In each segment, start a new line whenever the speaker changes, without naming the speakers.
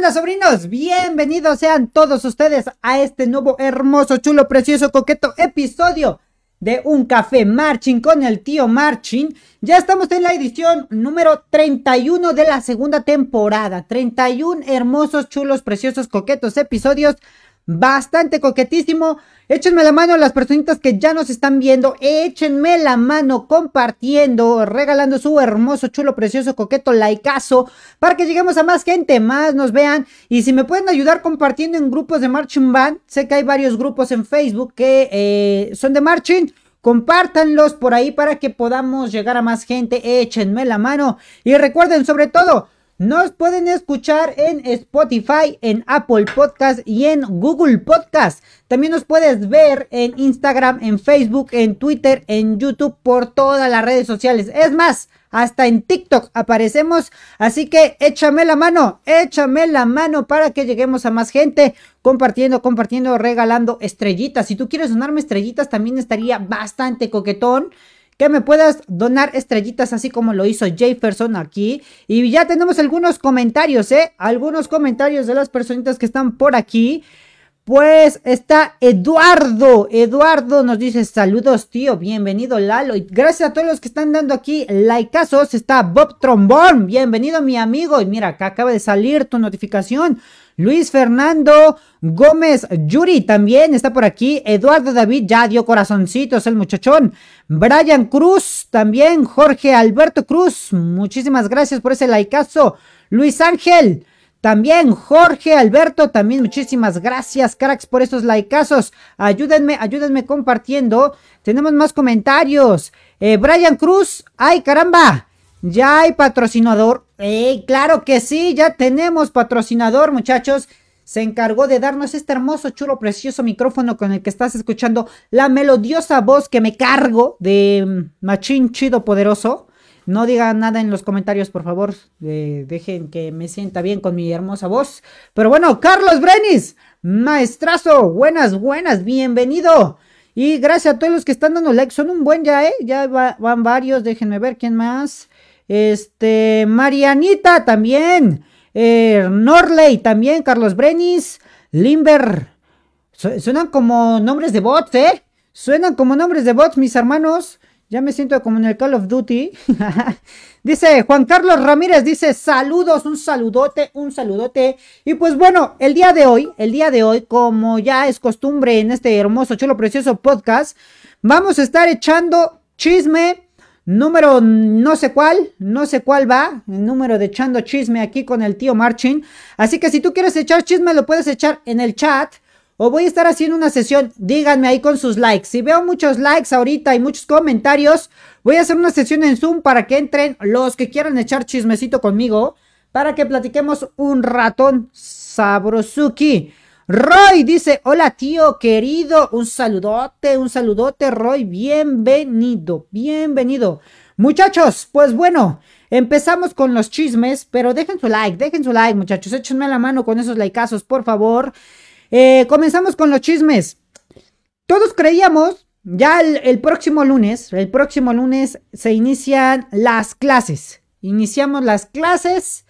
onda, sobrinos? Bienvenidos sean todos ustedes a este nuevo, hermoso, chulo, precioso, coqueto episodio de Un Café Marching con el tío Marching. Ya estamos en la edición número 31 de la segunda temporada. 31 hermosos, chulos, preciosos, coquetos episodios bastante coquetísimo. Échenme la mano a las personitas que ya nos están viendo. Échenme la mano compartiendo, regalando su hermoso, chulo, precioso, coqueto likeazo para que lleguemos a más gente, más nos vean. Y si me pueden ayudar compartiendo en grupos de Marching Band, sé que hay varios grupos en Facebook que eh, son de Marching. Compártanlos por ahí para que podamos llegar a más gente. Échenme la mano. Y recuerden, sobre todo, nos pueden escuchar en Spotify, en Apple Podcast y en Google Podcast. También nos puedes ver en Instagram, en Facebook, en Twitter, en YouTube, por todas las redes sociales. Es más, hasta en TikTok aparecemos. Así que échame la mano, échame la mano para que lleguemos a más gente. Compartiendo, compartiendo, regalando estrellitas. Si tú quieres donarme estrellitas, también estaría bastante coquetón que me puedas donar estrellitas así como lo hizo Jefferson aquí. Y ya tenemos algunos comentarios, ¿eh? Algunos comentarios de las personitas que están por aquí. Pues está Eduardo. Eduardo nos dice saludos, tío. Bienvenido, Lalo. Y gracias a todos los que están dando aquí likeazos. Está Bob Trombón. Bienvenido, mi amigo. Y mira, acá acaba de salir tu notificación. Luis Fernando Gómez Yuri también está por aquí. Eduardo David ya dio corazoncitos el muchachón. Brian Cruz también. Jorge Alberto Cruz. Muchísimas gracias por ese likeazo. Luis Ángel. También Jorge Alberto, también muchísimas gracias, cracks, por estos likeazos. Ayúdenme, ayúdenme compartiendo. Tenemos más comentarios. Eh, Brian Cruz, ay caramba, ya hay patrocinador. Eh, claro que sí, ya tenemos patrocinador, muchachos. Se encargó de darnos este hermoso, chulo, precioso micrófono con el que estás escuchando la melodiosa voz que me cargo de mm, Machín Chido Poderoso. No digan nada en los comentarios, por favor. Dejen que me sienta bien con mi hermosa voz. Pero bueno, Carlos Brenis, maestrazo, buenas, buenas, bienvenido. Y gracias a todos los que están dando like. Son un buen ya, ¿eh? Ya van varios. Déjenme ver quién más. Este, Marianita también. Eh, Norley también. Carlos Brenis. Limber. suenan como nombres de bots, ¿eh? Suenan como nombres de bots, mis hermanos. Ya me siento como en el Call of Duty. dice Juan Carlos Ramírez, dice saludos, un saludote, un saludote. Y pues bueno, el día de hoy, el día de hoy, como ya es costumbre en este hermoso, chulo, precioso podcast, vamos a estar echando chisme Número no sé cuál, no sé cuál va, el número de echando chisme aquí con el tío Marchin. Así que si tú quieres echar chisme, lo puedes echar en el chat. O voy a estar haciendo una sesión, díganme ahí con sus likes. Si veo muchos likes ahorita y muchos comentarios, voy a hacer una sesión en Zoom para que entren los que quieran echar chismecito conmigo. Para que platiquemos un ratón sabrosuki. Roy dice, hola tío querido, un saludote, un saludote Roy, bienvenido, bienvenido. Muchachos, pues bueno, empezamos con los chismes, pero dejen su like, dejen su like muchachos, échenme la mano con esos likeazos, por favor. Eh, comenzamos con los chismes. Todos creíamos, ya el, el próximo lunes, el próximo lunes se inician las clases. Iniciamos las clases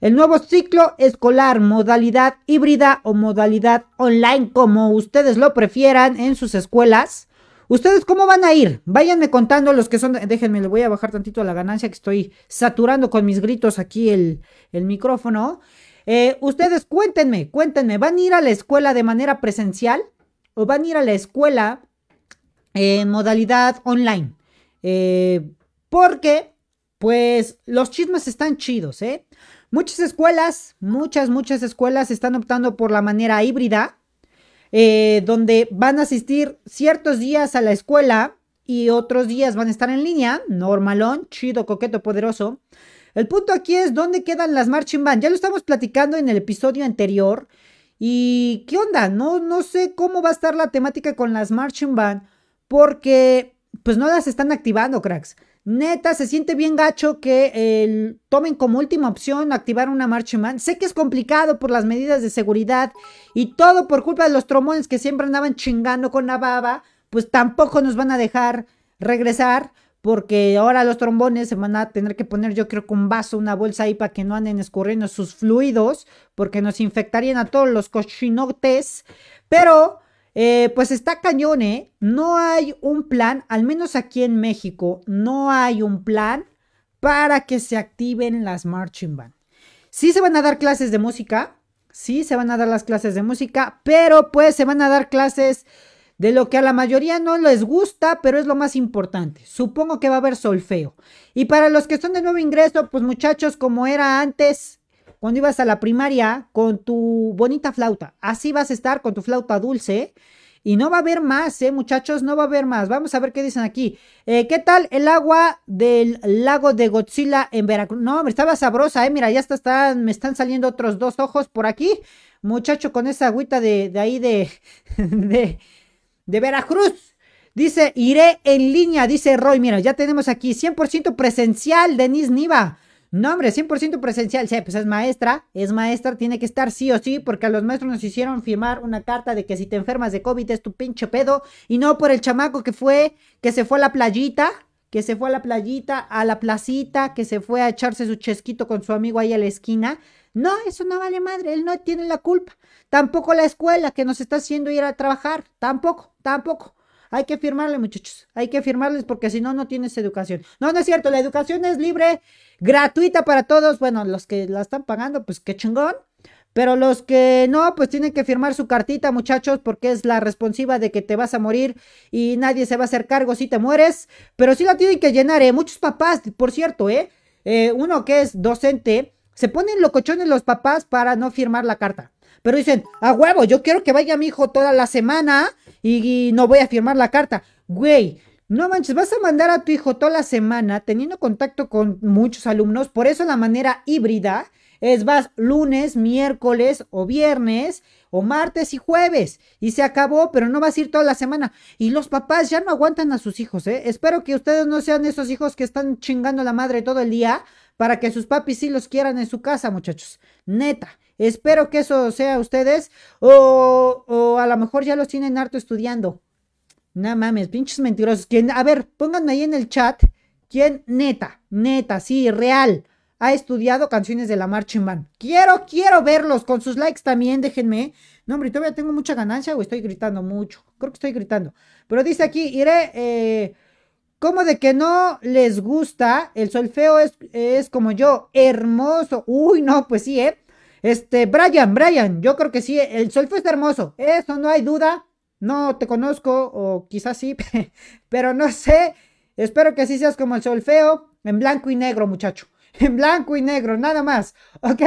el nuevo ciclo escolar, modalidad híbrida o modalidad online, como ustedes lo prefieran en sus escuelas. ¿Ustedes cómo van a ir? Váyanme contando los que son. Déjenme, le voy a bajar tantito la ganancia que estoy saturando con mis gritos aquí el, micrófono. Eh, ustedes cuéntenme, cuéntenme, ¿van a ir a la escuela de manera presencial o van a ir a la escuela en modalidad online? Eh, porque, pues, los chismes están chidos, ¿eh? Muchas escuelas, muchas, muchas escuelas están optando por la manera híbrida, eh, donde van a asistir ciertos días a la escuela y otros días van a estar en línea, normalón, chido, coqueto, poderoso. El punto aquí es dónde quedan las marching band. Ya lo estamos platicando en el episodio anterior. ¿Y qué onda? No, no sé cómo va a estar la temática con las marching band porque pues no las están activando, cracks. Neta, se siente bien gacho que tomen como última opción activar una marcha man. Sé que es complicado por las medidas de seguridad y todo por culpa de los tromones que siempre andaban chingando con la baba, pues tampoco nos van a dejar regresar. porque ahora los trombones se van a tener que poner, yo creo, con un vaso, una bolsa ahí para que no anden escurriendo sus fluidos, porque nos infectarían a todos los cochinotes. Pero, eh, pues está cañón, ¿eh? No hay un plan, al menos aquí en México, no hay un plan para que se activen las marching band. Sí se van a dar clases de música, sí se van a dar las clases de música, pero pues se van a dar clases de lo que a la mayoría no les gusta, pero es lo más importante. Supongo que va a haber solfeo. Y para los que son de nuevo ingreso, pues muchachos, como era antes, cuando ibas a la primaria, con tu bonita flauta. Así vas a estar con tu flauta dulce. Y no va a haber más, ¿eh, muchachos? No va a haber más. Vamos a ver qué dicen aquí. Eh, ¿Qué tal el agua del lago de Godzilla en Veracruz? No, hombre, estaba sabrosa, ¿eh? Mira, ya está, me están saliendo otros dos ojos por aquí. Muchacho, con esa agüita de, de ahí de, de, de Veracruz. Dice, iré en línea, dice Roy. Mira, ya tenemos aquí 100% presencial, Denise Niva. No, hombre, 100% presencial. Sí, pues es maestra, es maestra, tiene que estar sí o sí, porque a los maestros nos hicieron firmar una carta de que si te enfermas de COVID es tu pinche pedo. Y no por el chamaco que fue, que se fue a la playita, que se fue a la playita, a la placita, que se fue a echarse su chesquito con su amigo ahí a la esquina. No, eso no vale madre, él no tiene la culpa. Tampoco la escuela que nos está haciendo ir a trabajar, tampoco, tampoco. Hay que firmarle, muchachos. Hay que firmarles porque si no, no tienes educación. No, no es cierto. La educación es libre, gratuita para todos. Bueno, los que la están pagando, pues qué chingón. Pero los que no, pues tienen que firmar su cartita, muchachos, porque es la responsiva de que te vas a morir y nadie se va a hacer cargo si te mueres. Pero sí la tienen que llenar, ¿eh? Muchos papás, por cierto, ¿eh? eh uno que es docente, se ponen locochones los papás para no firmar la carta. Pero dicen, a huevo, yo quiero que vaya mi hijo toda la semana y, no voy a firmar la carta. Güey, no manches, vas a mandar a tu hijo toda la semana teniendo contacto con muchos alumnos. Por eso la manera híbrida es vas lunes, miércoles o viernes o martes y jueves. Y se acabó, pero no vas a ir toda la semana. Y los papás ya no aguantan a sus hijos, ¿eh? Espero que ustedes no sean esos hijos que están chingando a la madre todo el día para que sus papis sí los quieran en su casa, muchachos. Neta. Espero que eso sea ustedes. O, o a lo mejor ya los tienen harto estudiando. No mames, pinches mentirosos. ¿Quién? A ver, pónganme ahí en el chat. ¿Quién neta, neta, sí, real, ha estudiado canciones de la Marching Band? Quiero, quiero verlos con sus likes también, déjenme. No, hombre, todavía tengo mucha ganancia o estoy gritando mucho. Creo que estoy gritando. Pero dice aquí, iré, eh, como de que no les gusta, el solfeo es, es como yo, hermoso. Uy, no, pues sí, ¿eh? Este, Brian, Brian, yo creo que sí, el solfeo es hermoso, eso no hay duda. No te conozco, o quizás sí, pero no sé. Espero que así seas como el solfeo, en blanco y negro, muchacho. En blanco y negro, nada más. Ok,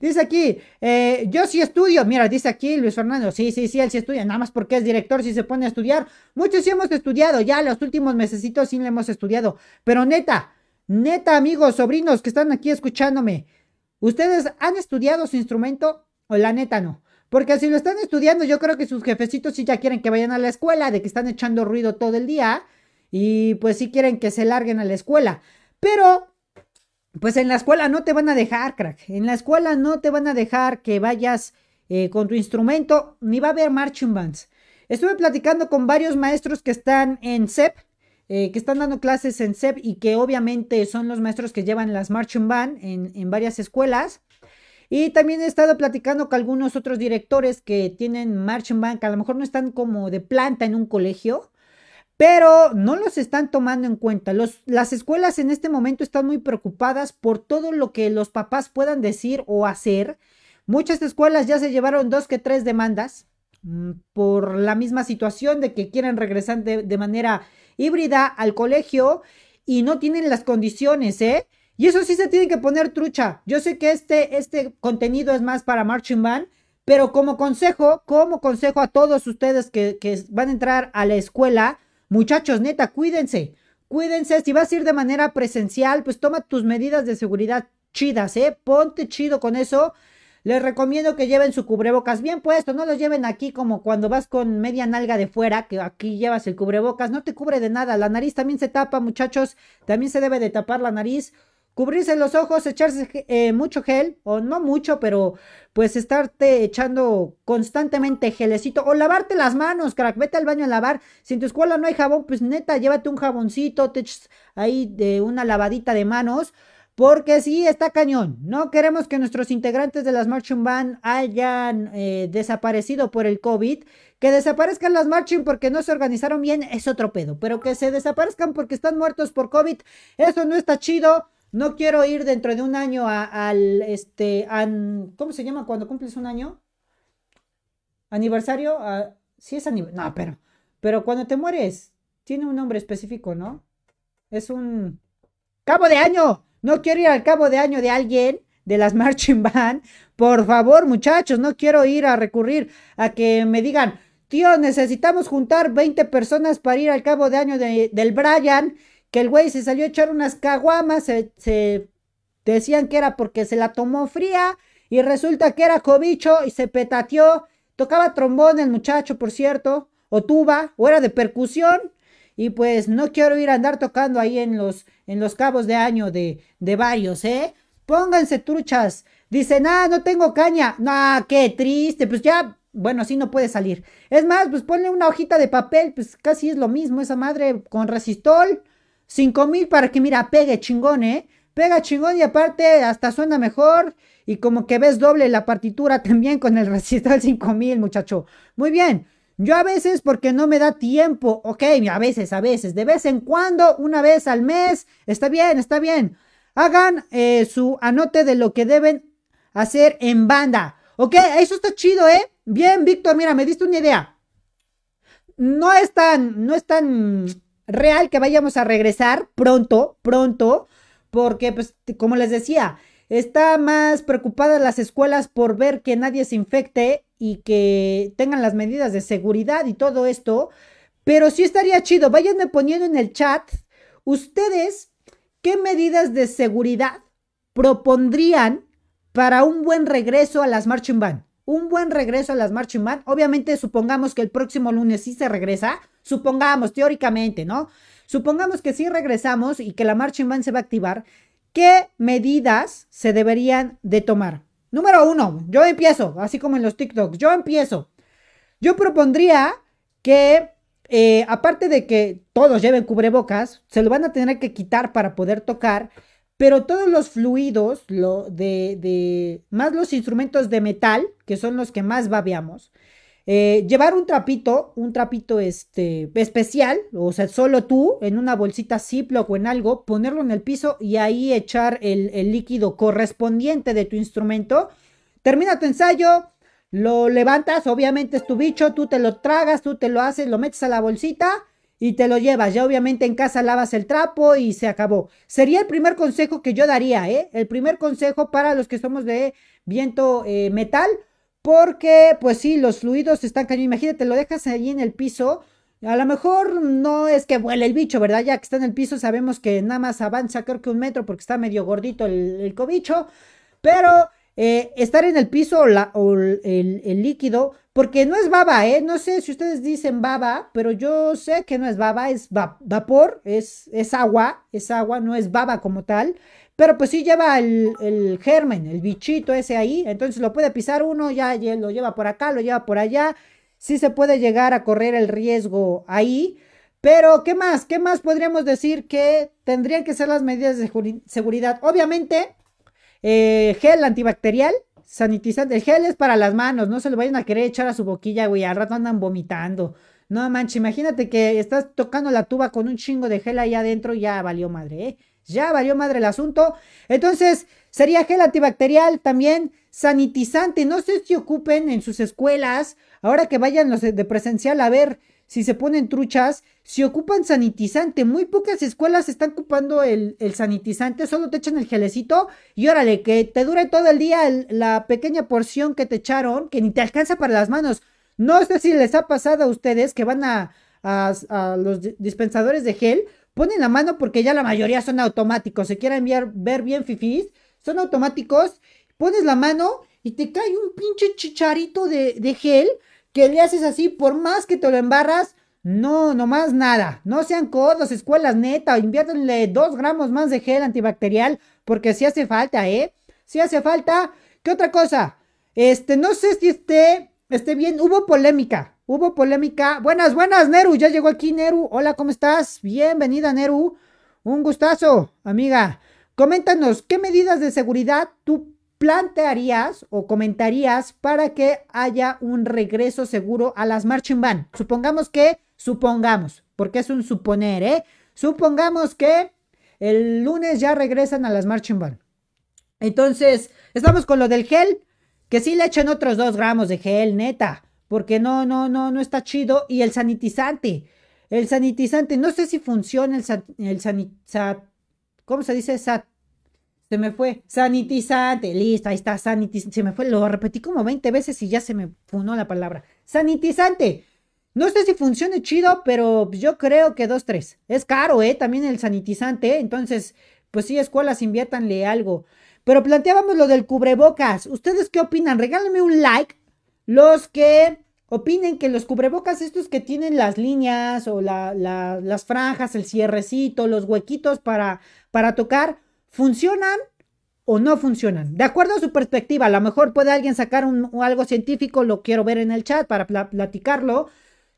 dice aquí, eh, yo sí estudio. Mira, dice aquí Luis Fernando, sí, sí, sí, él sí estudia, nada más porque es director, si se pone a estudiar. Muchos sí hemos estudiado, ya los últimos mesecitos sí le hemos estudiado. Pero neta, neta, amigos, sobrinos que están aquí escuchándome, ¿Ustedes han estudiado su instrumento o la neta no? Porque si lo están estudiando, yo creo que sus jefecitos sí ya quieren que vayan a la escuela, de que están echando ruido todo el día y pues sí quieren que se larguen a la escuela. Pero, pues en la escuela no te van a dejar, crack. En la escuela no te van a dejar que vayas eh, con tu instrumento, ni va a haber marching bands. Estuve platicando con varios maestros que están en CEP, eh, que están dando clases en SEP y que obviamente son los maestros que llevan las marching band en, en varias escuelas. Y también he estado platicando con algunos otros directores que tienen marching band, que a lo mejor no están como de planta en un colegio, pero no los están tomando en cuenta. Los, las escuelas en este momento están muy preocupadas por todo lo que los papás puedan decir o hacer. Muchas escuelas ya se llevaron dos que tres demandas mm, por la misma situación de que quieren regresar de, de manera híbrida al colegio y no tienen las condiciones, ¿eh? Y eso sí se tiene que poner trucha. Yo sé que este, este contenido es más para Marching Band, pero como consejo, como consejo a todos ustedes que, que van a entrar a la escuela, muchachos, neta, cuídense. Cuídense, si vas a ir de manera presencial, pues toma tus medidas de seguridad chidas, ¿eh? Ponte chido con eso. Les recomiendo que lleven su cubrebocas bien puesto, no lo lleven aquí como cuando vas con media nalga de fuera, que aquí llevas el cubrebocas, no te cubre de nada, la nariz también se tapa, muchachos, también se debe de tapar la nariz cubrirse los ojos, echarse eh, mucho gel, o no mucho, pero pues estarte echando constantemente gelecito, o lavarte las manos, crack, vete al baño a lavar. Si en tu escuela no hay jabón, pues neta, llévate un jaboncito, te ahí de una lavadita de manos. Porque sí, está cañón. No queremos que nuestros integrantes de las Marching Band hayan eh, desaparecido por el COVID. Que desaparezcan las Marching porque no se organizaron bien es otro pedo. Pero que se desaparezcan porque están muertos por COVID, eso no está chido. No quiero ir dentro de un año al, este, ¿cómo se llama cuando cumples un año? Aniversario, sí es aniversario, no, pero, pero cuando te mueres, tiene un nombre específico, ¿no? Es un cabo de año. No quiero ir al cabo de año de alguien de las marching band. Por favor, muchachos, no quiero ir a recurrir a que me digan, tío, necesitamos juntar 20 personas para ir al cabo de año del Brian que el güey se salió a echar unas caguamas, se, decían que era porque se la tomó fría y resulta que era cobicho y se petateó. Tocaba trombón el muchacho, por cierto, o tuba, o era de percusión. Y pues no quiero ir a andar tocando ahí en los, en los cabos de año de, de varios, ¿eh? Pónganse truchas. Dicen, ah, no tengo caña. No, qué triste. Pues ya, bueno, así no puede salir. Es más, pues ponle una hojita de papel, pues casi es lo mismo esa madre con resistol. 5 mil para que, mira, pegue chingón, ¿eh? Pega chingón y aparte hasta suena mejor. Y como que ves doble la partitura también con el recital 5000, muchacho. Muy bien. Yo a veces porque no me da tiempo. Ok, a veces, a veces. De vez en cuando, una vez al mes. Está bien, está bien. Hagan eh, su anote de lo que deben hacer en banda. Ok, eso está chido, ¿eh? Bien, Víctor, mira, me diste una idea. No es tan, no es tan real que vayamos a regresar pronto, pronto, porque pues como les decía, está más preocupada las escuelas por ver que nadie se infecte y que tengan las medidas de seguridad y todo esto, pero sí estaría chido, váyanme poniendo en el chat ustedes qué medidas de seguridad propondrían para un buen regreso a las marching band un buen regreso a las marching band. Obviamente, supongamos que el próximo lunes sí se regresa. Supongamos, teóricamente, ¿no? Supongamos que sí regresamos y que la marching band se va a activar. ¿Qué medidas se deberían de tomar? Número uno, yo empiezo, así como en los TikToks, yo empiezo. Yo propondría que, eh, aparte de que todos lleven cubrebocas, se lo van a tener que quitar para poder tocar pero todos los fluidos, lo de, más los instrumentos de metal, que son los que más babeamos, eh, llevar un trapito, un trapito este, especial, o sea, solo tú, en una bolsita Ziploc o en algo, ponerlo en el piso y ahí echar el, el líquido correspondiente de tu instrumento. Termina tu ensayo, lo levantas, obviamente es tu bicho, tú te lo tragas, tú te lo haces, lo metes a la bolsita y te lo llevas. Ya obviamente en casa lavas el trapo y se acabó. Sería el primer consejo que yo daría, ¿eh? El primer consejo para los que somos de viento eh, metal, porque pues sí, los fluidos están cañón. Imagínate, lo dejas ahí en el piso. A lo mejor no es que vuele el bicho, ¿verdad? Ya que está en el piso, sabemos que nada más avanza creo que un metro porque está medio gordito el, el cobicho. Pero eh, estar en el piso o, el, líquido, porque no es baba, ¿eh? No sé si ustedes dicen baba, pero yo sé que no es baba, es vapor, es, es, agua, es agua, no es baba como tal, pero pues sí lleva el, el, germen, el bichito ese ahí, entonces lo puede pisar uno, ya lo lleva por acá, lo lleva por allá, sí se puede llegar a correr el riesgo ahí. Pero, ¿qué más? ¿Qué más podríamos decir que tendrían que ser las medidas de seguridad? Obviamente, eh, gel antibacterial, sanitizante. El gel es para las manos, no se lo vayan a querer echar a su boquilla, güey. Al rato andan vomitando. No manches, imagínate que estás tocando la tuba con un chingo de gel ahí adentro, ya valió madre, ¿eh? Ya valió madre el asunto. Entonces, sería gel antibacterial también, sanitizante. No sé si ocupen en sus escuelas, ahora que vayan los de presencial a ver si se ponen truchas, si ocupan sanitizante. Muy pocas escuelas están ocupando el, sanitizante, solo te echan el gelecito y órale, que te dure todo el día la pequeña porción que te echaron, que ni te alcanza para las manos. No sé si les ha pasado a ustedes que van a, a, los dispensadores de gel, ponen la mano porque ya la mayoría son automáticos, se quieren ver, ver bien fifís, son automáticos, pones la mano y te cae un pinche chicharito de, de gel que le haces así, por más que te lo embarras, No, nomás nada. No sean codos, escuelas neta. Inviértanle dos gramos más de gel antibacterial. Porque si hace falta, ¿eh? Si hace falta. ¿Qué otra cosa? Este, no sé si esté, esté bien. Hubo polémica. Hubo polémica. Buenas, buenas, Neru. Ya llegó aquí, Neru. Hola, ¿cómo estás? Bienvenida, Neru. Un gustazo, amiga. Coméntanos, ¿qué medidas de seguridad tú plantearías o comentarías para que haya un regreso seguro a las marching band? Supongamos que, supongamos, porque es un suponer, ¿eh? Supongamos que el lunes ya regresan a las marching band. Entonces, estamos con lo del gel, que sí le echen otros dos gramos de gel, neta, porque no, no, no, no está chido. Y el sanitizante, el sanitizante, no sé si funciona el, el sanitizante, ¿cómo se dice? Sat se me fue. Sanitizante. Listo, ahí está. Sanitizante. Se me fue. Lo repetí como 20 veces y ya se me funó la palabra. Sanitizante. No sé si funcione chido, pero yo creo que dos, tres. Es caro, ¿eh? También el sanitizante. Entonces, pues sí, escuelas, inviértanle algo. Pero planteábamos lo del cubrebocas. ¿Ustedes qué opinan? Regálenme un like. Los que opinen que los cubrebocas, estos que tienen las líneas o las franjas, el cierrecito, los huequitos para, para tocar, ¿funcionan o no funcionan? De acuerdo a su perspectiva, a lo mejor puede alguien sacar un, algo científico, lo quiero ver en el chat para platicarlo.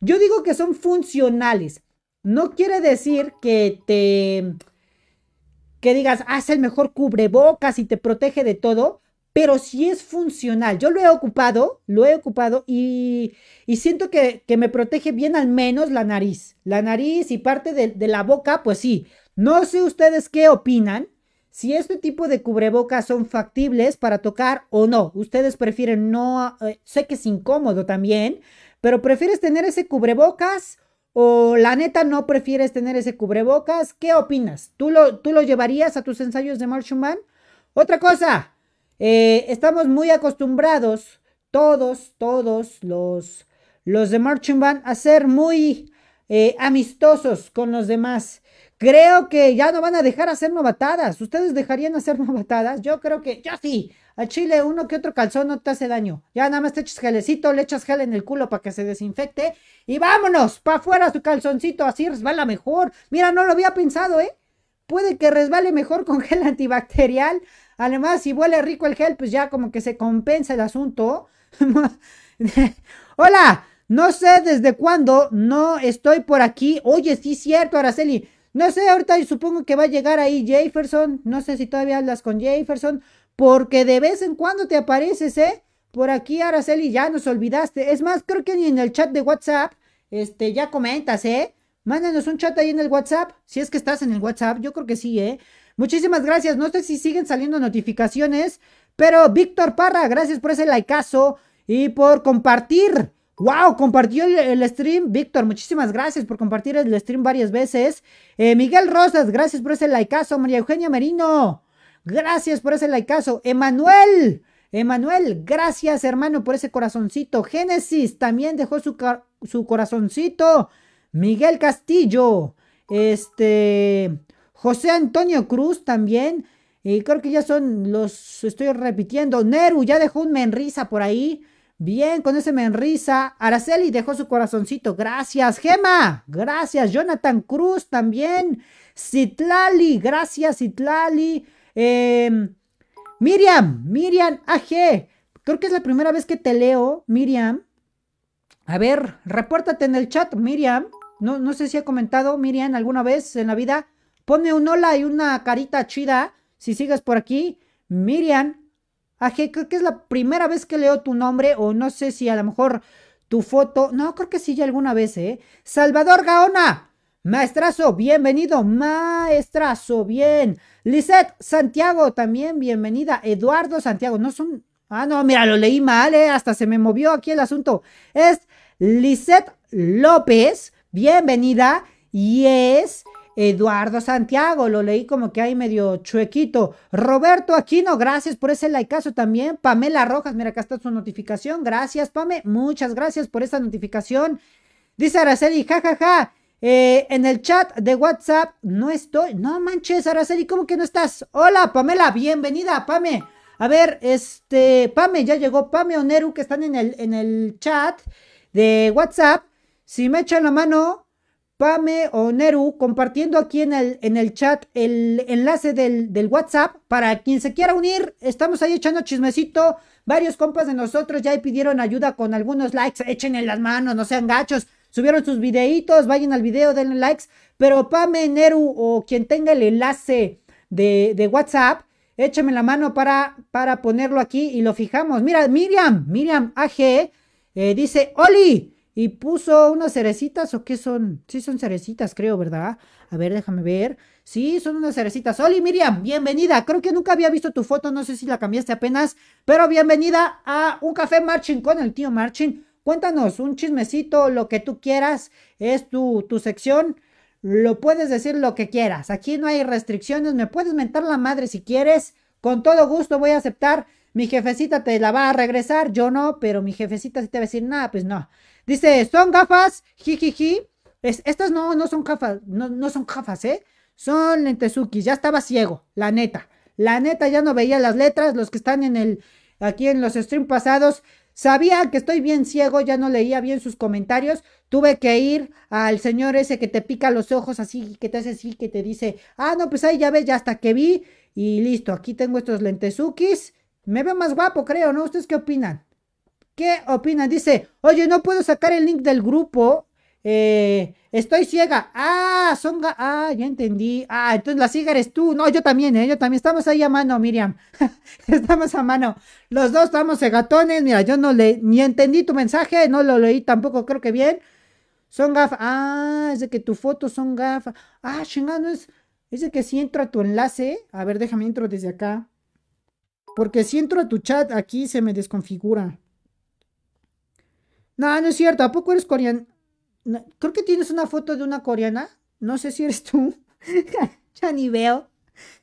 Yo digo que son funcionales. No quiere decir que te... que digas, ah, es el mejor cubrebocas y te protege de todo, pero sí es funcional. Yo lo he ocupado, lo he ocupado y, y siento que, que, me protege bien al menos la nariz. La nariz y parte de, la boca, pues sí. No sé ustedes qué opinan si este tipo de cubrebocas son factibles para tocar o no. Ustedes prefieren no, eh, sé que es incómodo también, pero prefieres tener ese cubrebocas o la neta no prefieres tener ese cubrebocas. ¿Qué opinas? ¿Tú lo, tú lo llevarías a tus ensayos de Marching Band? Otra cosa, eh, estamos muy acostumbrados, todos, todos los, los de Marching Band, a ser muy eh, amistosos con los demás. Creo que ya no van a dejar hacer novatadas. ¿Ustedes dejarían hacer novatadas? Yo creo que, yo sí. A Chile uno que otro calzón no te hace daño. Ya nada más te echas gelecito, le echas gel en el culo para que se desinfecte. Y vámonos, para afuera su calzoncito, así resbala mejor. Mira, no lo había pensado, ¿eh? Puede que resbale mejor con gel antibacterial. Además, si huele rico el gel, pues ya como que se compensa el asunto. Hola, no sé desde cuándo no estoy por aquí. Oye, sí, cierto, Araceli. No sé, ahorita supongo que va a llegar ahí Jefferson. No sé si todavía hablas con Jefferson. Porque de vez en cuando te apareces, ¿eh? Por aquí, Araceli, ya nos olvidaste. Es más, creo que ni en el chat de WhatsApp, este, ya comentas, ¿eh? Mándanos un chat ahí en el WhatsApp. Si es que estás en el WhatsApp, yo creo que sí, ¿eh? Muchísimas gracias. No sé si siguen saliendo notificaciones. Pero Víctor Parra, gracias por ese likeazo y por compartir Wow, compartió el, stream. Víctor, muchísimas gracias por compartir el stream varias veces. Eh, Miguel Rosas, gracias por ese likeazo. María Eugenia Merino, gracias por ese likeazo. Emanuel, Emanuel, gracias hermano por ese corazoncito. Génesis también dejó su, su corazoncito. Miguel Castillo, este, José Antonio Cruz también. Y creo que ya son los, estoy repitiendo. Neru ya dejó un menrisa por ahí. Bien, con ese menrisa. Araceli dejó su corazoncito. Gracias, Gema. Gracias, Jonathan Cruz también. Citlali, gracias, Citlali. Em, Miriam, Miriam AG. Creo que es la primera vez que te leo, Miriam. A ver, repórtate en el chat, Miriam. No, no sé si ha comentado, Miriam, alguna vez en la vida. Pone un hola y una carita chida si sigues por aquí. Miriam, Aje, creo que es la primera vez que leo tu nombre, o no sé si a lo mejor tu foto. No, creo que sí, ya alguna vez, ¿eh? Salvador Gaona. Maestrazo, bienvenido. Maestrazo, bien. Lisette Santiago, también bienvenida. Eduardo Santiago, no son. Ah, no, mira, lo leí mal, ¿eh? Hasta se me movió aquí el asunto. Es Lisette López, bienvenida. Y es Eduardo Santiago, lo leí como que hay medio chuequito. Roberto Aquino, gracias por ese likeazo también. Pamela Rojas, mira, acá está su notificación. Gracias, Pame. Muchas gracias por esa notificación. Dice Araceli, jajaja. Ja, ja. Eh, en el chat de WhatsApp no estoy. No manches, Araceli, ¿cómo que no estás? Hola, Pamela, bienvenida, Pame. A ver, este, Pame, ya llegó Pame Oneru, que están en el, en el chat de WhatsApp. si me echan la mano, Pame o Neru, compartiendo aquí en el, en el chat el enlace del, del, WhatsApp para quien se quiera unir. Estamos ahí echando chismecito. Varios compas de nosotros ya pidieron ayuda con algunos likes. Échenle las manos, no sean gachos. Subieron sus videitos, vayan al video, denle likes. Pero Pame, Neru o quien tenga el enlace de, de WhatsApp, échame la mano para, para ponerlo aquí y lo fijamos. Mira, Miriam, Miriam AG eh, dice, Oli, y puso unas cerecitas o qué son. Sí, son cerecitas, creo, ¿verdad? A ver, déjame ver. Sí, son unas cerecitas. Oli, Miriam, bienvenida. Creo que nunca había visto tu foto, no sé si la cambiaste apenas, pero bienvenida a un café Marching con el tío Marching. Cuéntanos un chismecito, lo que tú quieras, es tu, tu sección. Lo puedes decir lo que quieras. Aquí no hay restricciones. Me puedes mentar la madre si quieres. Con todo gusto voy a aceptar. Mi jefecita te la va a regresar. Yo no, pero mi jefecita sí te va a decir, nada, pues no. Dice, son gafas, jijiji. Es, estas no, no son gafas, no, no son gafas, ¿eh? Son lentezukis. Ya estaba ciego, la neta. La neta ya no veía las letras. Los que están en el, aquí en los streams pasados, Sabía que estoy bien ciego, ya no leía bien sus comentarios. Tuve que ir al señor ese que te pica los ojos así, que te hace así, que te dice, ah, no, pues ahí ya ves, ya hasta que vi. Y listo, aquí tengo estos lentezukis. Me veo más guapo, creo, ¿no? ¿Ustedes qué opinan? ¿Qué opinan? Dice, oye, no puedo sacar el link del grupo. Eh, estoy ciega. Ah, son. Ah, ya entendí. Ah, entonces la ciega eres tú. No, yo también, ¿eh? Yo también. Estamos ahí a mano, Miriam. estamos a mano. Los dos estamos cegatones. Mira, yo no le. Ni entendí tu mensaje. No lo leí tampoco, creo que bien. Son gafas. Ah, es de que tu foto son gafas. Ah, chingado, es. Es de que si entro a tu enlace. A ver, déjame entro desde acá. Porque si entro a tu chat, aquí se me desconfigura. No, no es cierto. ¿A poco eres coreano? creo que tienes una foto de una coreana. No sé si eres tú. ya ni veo.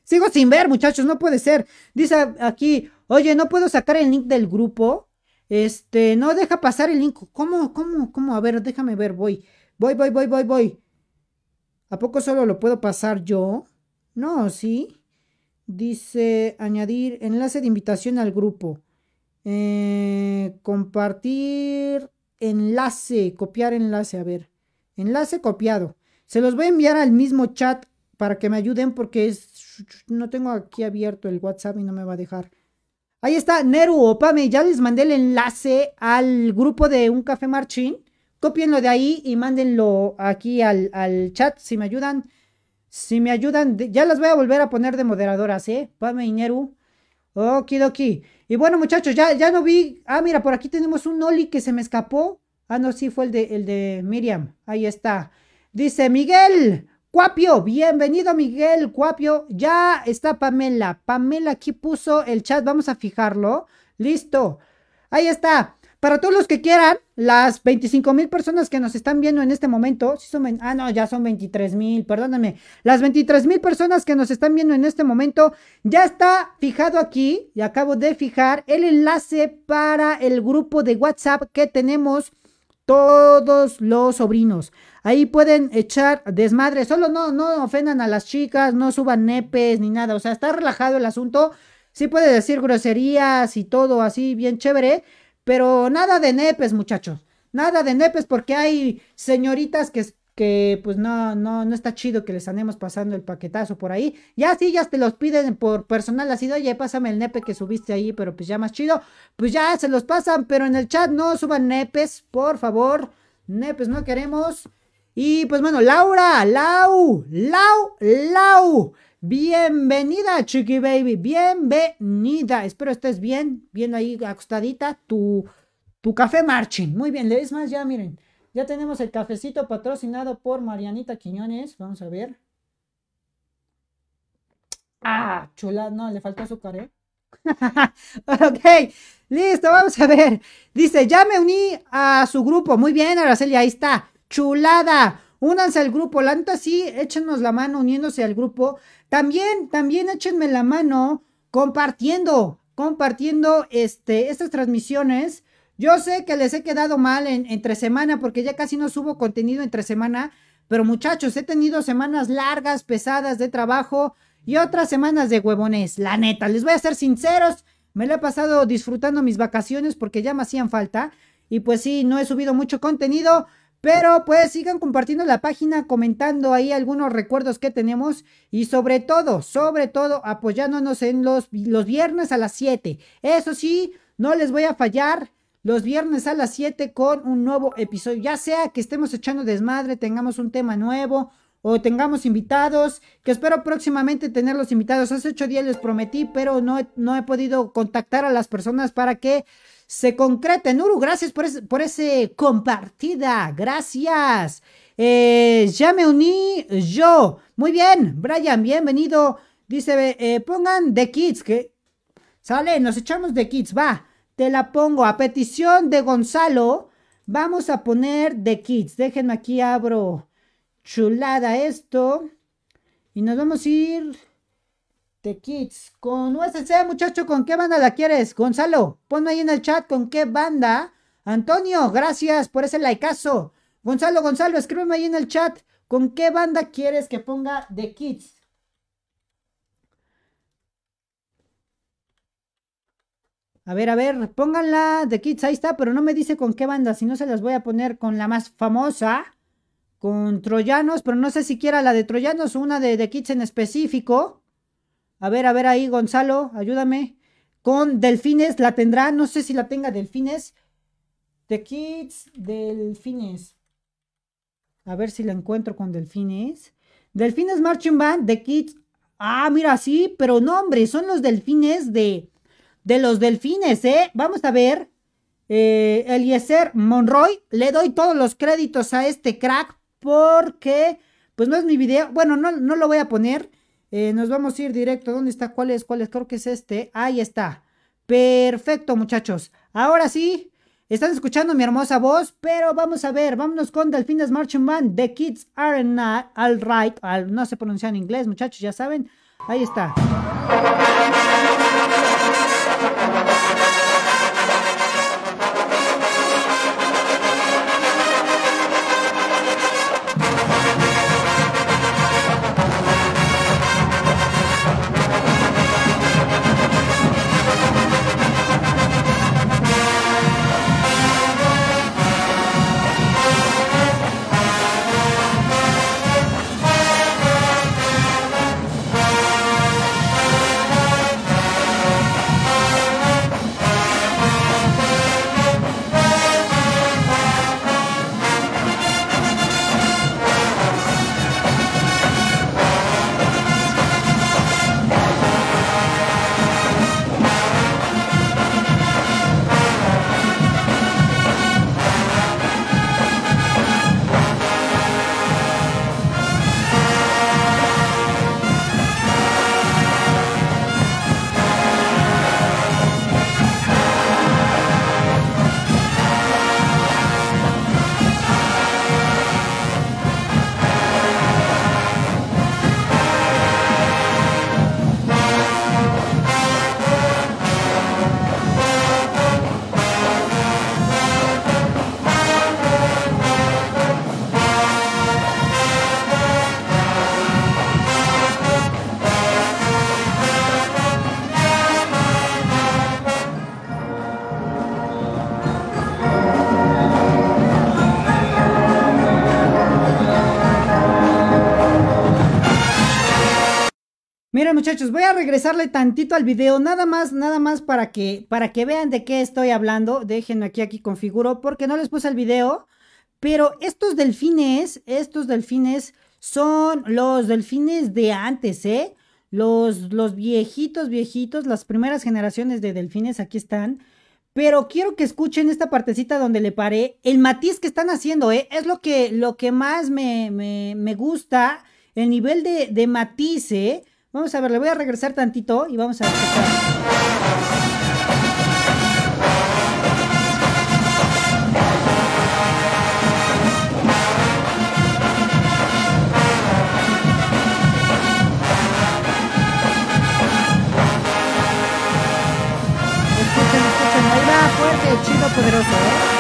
Sigo sin ver, muchachos, no puede ser. Dice aquí, oye, no puedo sacar el link del grupo. Este, no deja pasar el link. ¿Cómo, cómo, cómo? A ver, déjame ver, voy. Voy, voy, voy, voy, voy. ¿A poco solo lo puedo pasar yo? No, sí. Dice, añadir enlace de invitación al grupo. Eh, compartir enlace, copiar enlace, a ver, enlace copiado. Se los voy a enviar al mismo chat para que me ayuden porque es, no tengo aquí abierto el WhatsApp y no me va a dejar. Ahí está, Neru Opame, ya les mandé el enlace al grupo de Un Café Marchín. Copienlo de ahí y mándenlo aquí al, al chat si me ayudan. Si me ayudan, ya las voy a volver a poner de moderadoras, ¿eh? Pame y Neru. Okidoki. Y bueno, muchachos, ya, ya no vi. Ah, mira, por aquí tenemos un Oli que se me escapó. Ah, no, sí, fue el de, el de Miriam. Ahí está. Dice Miguel Cuapio. Bienvenido, Miguel Cuapio. Ya está Pamela. Pamela aquí puso el chat. Vamos a fijarlo. Listo. Ahí está. Para todos los que quieran, las 25 mil personas que nos están viendo en este momento, ah, no, ya son 23 mil, perdóname. Las 23 mil personas que nos están viendo en este momento, ya está fijado aquí, y acabo de fijar el enlace para el grupo de WhatsApp que tenemos todos los sobrinos. Ahí pueden echar desmadre, solo no, no ofendan a las chicas, no suban nepes ni nada, o sea, está relajado el asunto. Sí puede decir groserías y todo así bien chévere, pero nada de nepes, muchachos. Nada de nepes porque hay señoritas que, que pues no, no, no está chido que les andemos pasando el paquetazo por ahí. Ya sí, ya te los piden por personal así, oye, pásame el nepe que subiste ahí, pero pues ya más chido. Pues ya se los pasan, pero en el chat no suban nepes, por favor. Nepes no queremos. Y pues bueno, Laura, Lau, Lau, Lau. Bienvenida, Chiqui Baby, bienvenida. Espero estés bien, bien ahí acostadita. Tu, tu café marching. Muy bien, es más, ya miren, ya tenemos el cafecito patrocinado por Marianita Quiñones. Vamos a ver. Ah, chula, no, le falta azúcar, ¿eh? ok, listo, vamos a ver. Dice, ya me uní a su grupo. Muy bien, Araceli, ahí está. Chulada. Únanse al grupo. La neta sí, échenos la mano uniéndose al grupo. También, también échenme la mano compartiendo, compartiendo este, estas transmisiones. Yo sé que les he quedado mal en, entre semana porque ya casi no subo contenido entre semana, pero muchachos, he tenido semanas largas, pesadas de trabajo y otras semanas de huevones. La neta, les voy a ser sinceros, me lo he pasado disfrutando mis vacaciones porque ya me hacían falta y pues sí, no he subido mucho contenido, Pero pues sigan compartiendo la página, comentando ahí algunos recuerdos que tenemos y sobre todo, sobre todo apoyándonos en los, los viernes a las 7. Eso sí, no les voy a fallar los viernes a las 7 con un nuevo episodio. Ya sea que estemos echando desmadre, tengamos un tema nuevo o tengamos invitados, que espero próximamente tener los invitados. Hace ocho días les prometí, pero no, no he podido contactar a las personas para que se concrete. Nuru, gracias por, por ese compartida. Gracias. Eh, ya me uní yo. Muy bien, Brian, bienvenido. Dice, eh, pongan The Kids, que sale, nos echamos The Kids, va. Te la pongo a petición de Gonzalo. Vamos a poner The Kids. Déjenme aquí, abro chulada esto. Y nos vamos a ir The Kids. Con USC, muchacho, ¿con qué banda la quieres? Gonzalo, ponme ahí en el chat con qué banda. Antonio, gracias por ese likeazo. Gonzalo, Gonzalo, escríbeme ahí en el chat con qué banda quieres que ponga The Kids. A ver, a ver, pónganla The Kids, ahí está, pero no me dice con qué banda, si no se las voy a poner con la más famosa, con Troyanos, pero no sé siquiera la de Troyanos o una de The Kids en específico. A ver, a ver ahí, Gonzalo, ayúdame. Con Delfines, ¿la tendrá? No sé si la tenga Delfines. The Kids Delfines. A ver si la encuentro con Delfines. Delfines Marching Band, The Kids. Ah, mira, sí, pero no, hombre, son los delfines de, de los delfines, ¿eh? Vamos a ver. Eh, Eliezer Monroy, le doy todos los créditos a este crack porque, pues no es mi video. Bueno, no, no lo voy a poner. Eh, nos vamos a ir directo. ¿Dónde está? ¿Cuál es? ¿Cuál es? Creo que es este. Ahí está. Perfecto, muchachos. Ahora sí, están escuchando mi hermosa voz, pero vamos a ver, vámonos con Delfines Marching Band. The Kids Are Not Alright. no se pronuncia en inglés, muchachos, ya saben. Ahí está. Voy a regresarle tantito al video, nada más, nada más para que, para que vean de qué estoy hablando. Déjenme aquí, aquí configuro, porque no les puse el video. Pero estos delfines, estos delfines son los delfines de antes, ¿eh? Los, los viejitos, viejitos, las primeras generaciones de delfines, aquí están. Pero quiero que escuchen esta partecita donde le paré. El matiz que están haciendo, ¿eh? Es lo que, lo que más me, me, me gusta. El nivel de, de matiz, ¿eh? Vamos a ver, le voy a regresar tantito y vamos a escuchar. Fuerte, chido, poderoso, ¿eh?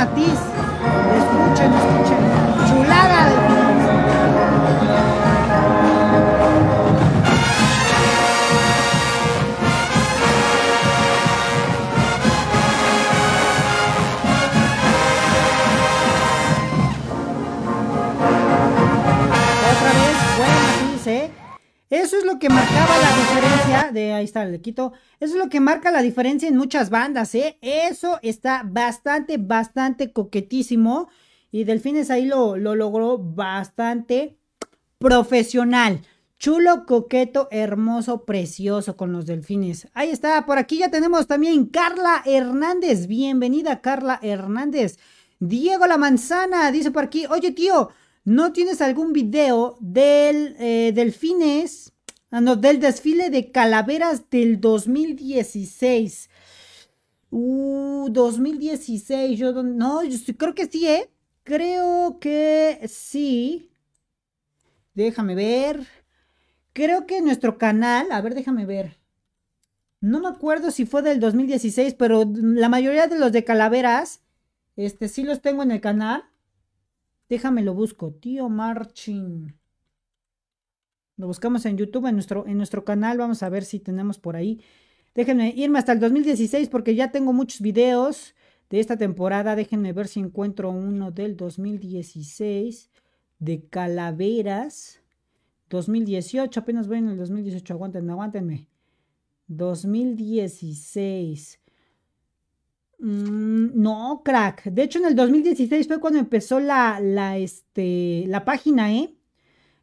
Matiz. Eso es lo que marcaba la diferencia de ahí está, le quito. Eso es lo que marca la diferencia en muchas bandas, ¿eh? Eso está bastante, bastante coquetísimo. Y Delfines ahí lo, lo logró bastante profesional. Chulo, coqueto, hermoso, precioso con los delfines. Ahí está, por aquí ya tenemos también Carla Hernández. Bienvenida, Carla Hernández. Diego La Manzana dice por aquí, oye tío, ¿no tienes algún video del eh, delfines? Ah, no, del desfile de calaveras del 2016. Uh, 2016. Yo no, yo creo que sí, ¿eh? Creo que sí. Déjame ver. Creo que nuestro canal, a ver, déjame ver. No me acuerdo si fue del 2016, pero la mayoría de los de calaveras, este sí los tengo en el canal. Déjame lo busco, tío Marching. Lo buscamos en YouTube, en nuestro, en nuestro canal. Vamos a ver si tenemos por ahí. Déjenme irme hasta el 2016 porque ya tengo muchos videos de esta temporada. Déjenme ver si encuentro uno del 2016 de calaveras. 2018, apenas voy en el 2018. Aguántenme, aguántenme. 2016. Mm, no, crack. De hecho, en el 2016 fue cuando empezó la, este, la página, ¿eh?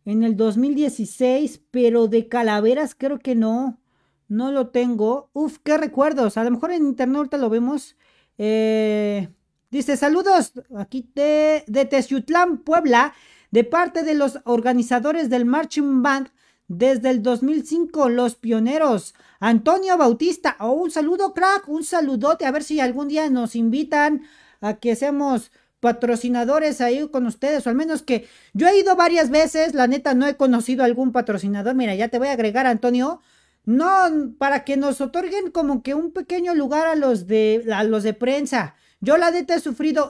En el 2016, pero de calaveras creo que no. No lo tengo. Uf, qué recuerdos. A lo mejor en internet lo vemos. Eh, dice, saludos aquí de, de Teciutlán, Puebla, de parte de los organizadores del Marching Band desde el 2005, los pioneros. Antonio Bautista, oh, un saludo, crack, un saludote. A ver si algún día nos invitan a que seamos patrocinadores ahí con ustedes, o al menos que yo he ido varias veces, la neta no he conocido algún patrocinador. Mira, ya te voy a agregar, Antonio. No, para que nos otorguen como que un pequeño lugar a los de a los de prensa. Yo la neta he sufrido,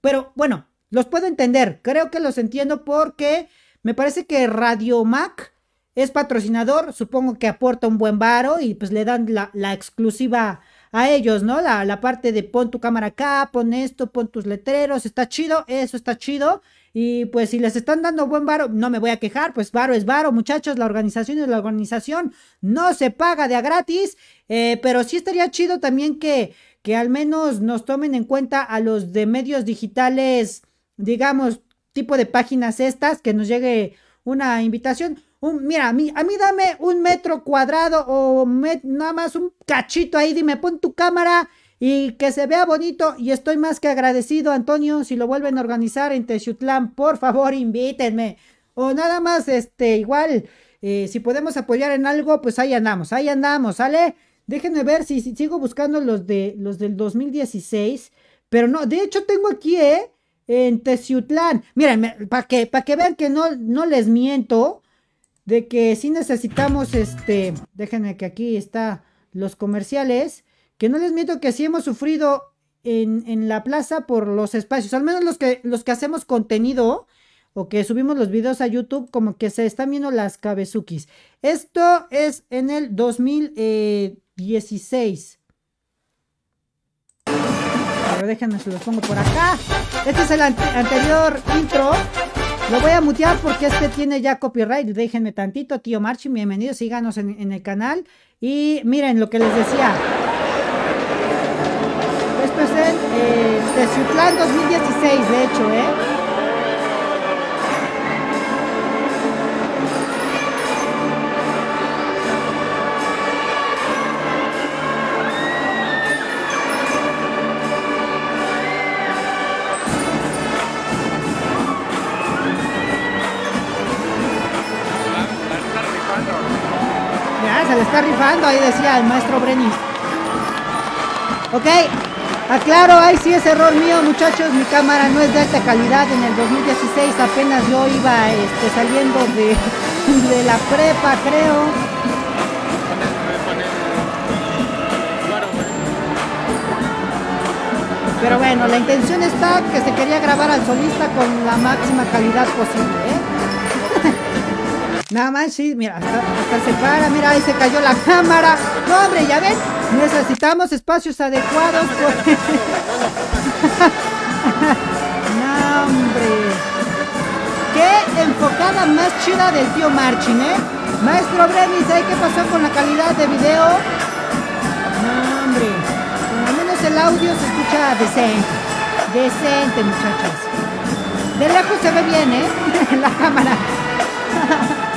pero bueno, los puedo entender. Creo que los entiendo porque me parece que Radio Mac es patrocinador, supongo que aporta un buen varo y pues le dan la, exclusiva a ellos, ¿no? La, la, parte de pon tu cámara acá, pon esto, pon tus letreros, está chido, eso está chido. Y pues si les están dando buen varo, no me voy a quejar, pues varo es varo, muchachos, la organización es la organización, no se paga de a gratis, eh, pero sí estaría chido también que, que al menos nos tomen en cuenta a los de medios digitales, digamos, tipo de páginas estas, que nos llegue una invitación. Un, mira, a mí, a mí dame un metro cuadrado o nada más un cachito ahí, dime, pon tu cámara y que se vea bonito. Y estoy más que agradecido, Antonio, si lo vuelven a organizar en Teciutlán, por favor, invítenme. O nada más, este, igual, eh, si podemos apoyar en algo, pues ahí andamos, ahí andamos, ¿sale? Déjenme ver si, si sigo buscando los de los del 2016. Pero no, de hecho tengo aquí, ¿eh? En Teciutlán. Miren, para que, pa que vean que no, no les miento de que sí necesitamos, este, déjenme que aquí está los comerciales, que no les miento que sí hemos sufrido en, en, la plaza por los espacios, al menos los que, los que hacemos contenido o que subimos los videos a YouTube, como que se están viendo las cabezukis. Esto es en el 2016. Pero déjenme se los pongo por acá. Este es el ante anterior intro. Lo voy a mutear porque este tiene ya copyright. Déjenme tantito, tío Marchi. Bienvenidos, síganos en, el canal. Y miren lo que les decía. Esto es el eh, Teciutlán 2016, de hecho, ¿eh? Se le está rifando, ahí decía el maestro Brenis. Ok, aclaro, ahí sí es error mío, muchachos, mi cámara no es de alta calidad. En el 2016 apenas yo iba este, saliendo de, de la prepa, creo. Pero bueno, la intención está que se quería grabar al solista con la máxima calidad posible, ¿eh? Nada más, sí, mira, hasta, se para, mira, ahí se cayó la cámara. No, hombre, ya ven, necesitamos espacios adecuados. no, hombre. Qué enfocada más chida del tío Marchin, ¿eh? Maestro Bremis, ¿qué pasó con la calidad de video? No, hombre. Al menos el audio se escucha decente. Decente, muchachos. De lejos se ve bien, ¿eh? la cámara.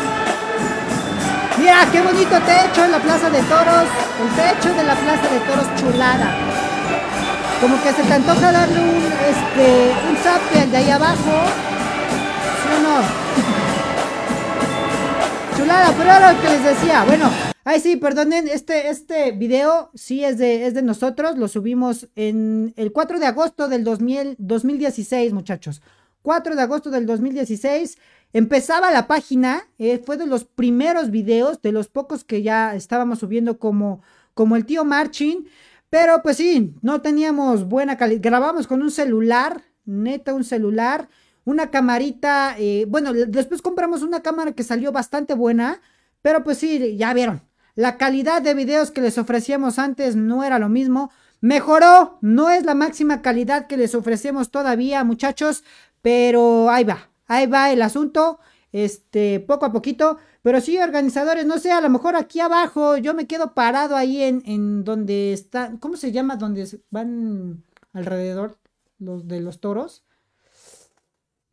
Mira, qué bonito techo en la Plaza de Toros. El techo de la Plaza de Toros chulada. Como que se te antoja darle un, este, un de ahí abajo. ¿Sí no? chulada, pero era lo que les decía. Bueno, ay sí, perdonen, este, este video sí es de, es de nosotros, lo subimos en el 4 de agosto del 2016, muchachos. 4 de agosto del 2016. Empezaba la página, eh, fue de los primeros videos, de los pocos que ya estábamos subiendo como, como el tío Marchin. Pero pues sí, no teníamos buena calidad. Grabamos con un celular, neta un celular una camarita, eh, bueno, después compramos una cámara que salió bastante buena, pero pues sí, ya vieron, la calidad de videos que les ofrecíamos antes no era lo mismo. Mejoró, no es la máxima calidad que les ofrecemos todavía, muchachos, pero ahí va, ahí va el asunto, este, poco a poquito. Pero sí, organizadores, no sé, a lo mejor aquí abajo yo me quedo parado ahí en, en donde está, ¿cómo se llama? Donde van alrededor los de los toros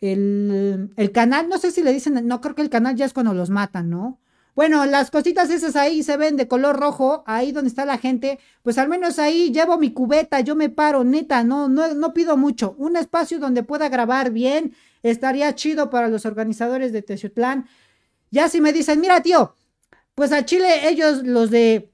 el, el, canal, no sé si le dicen, no creo que el canal ya es cuando los matan, ¿no? Bueno, las cositas esas ahí se ven de color rojo, ahí donde está la gente, pues al menos ahí llevo mi cubeta, yo me paro, neta, no, no, no pido mucho, un espacio donde pueda grabar bien, estaría chido para los organizadores de Teciutlán. Ya si me dicen, mira tío, pues a Chile ellos, los de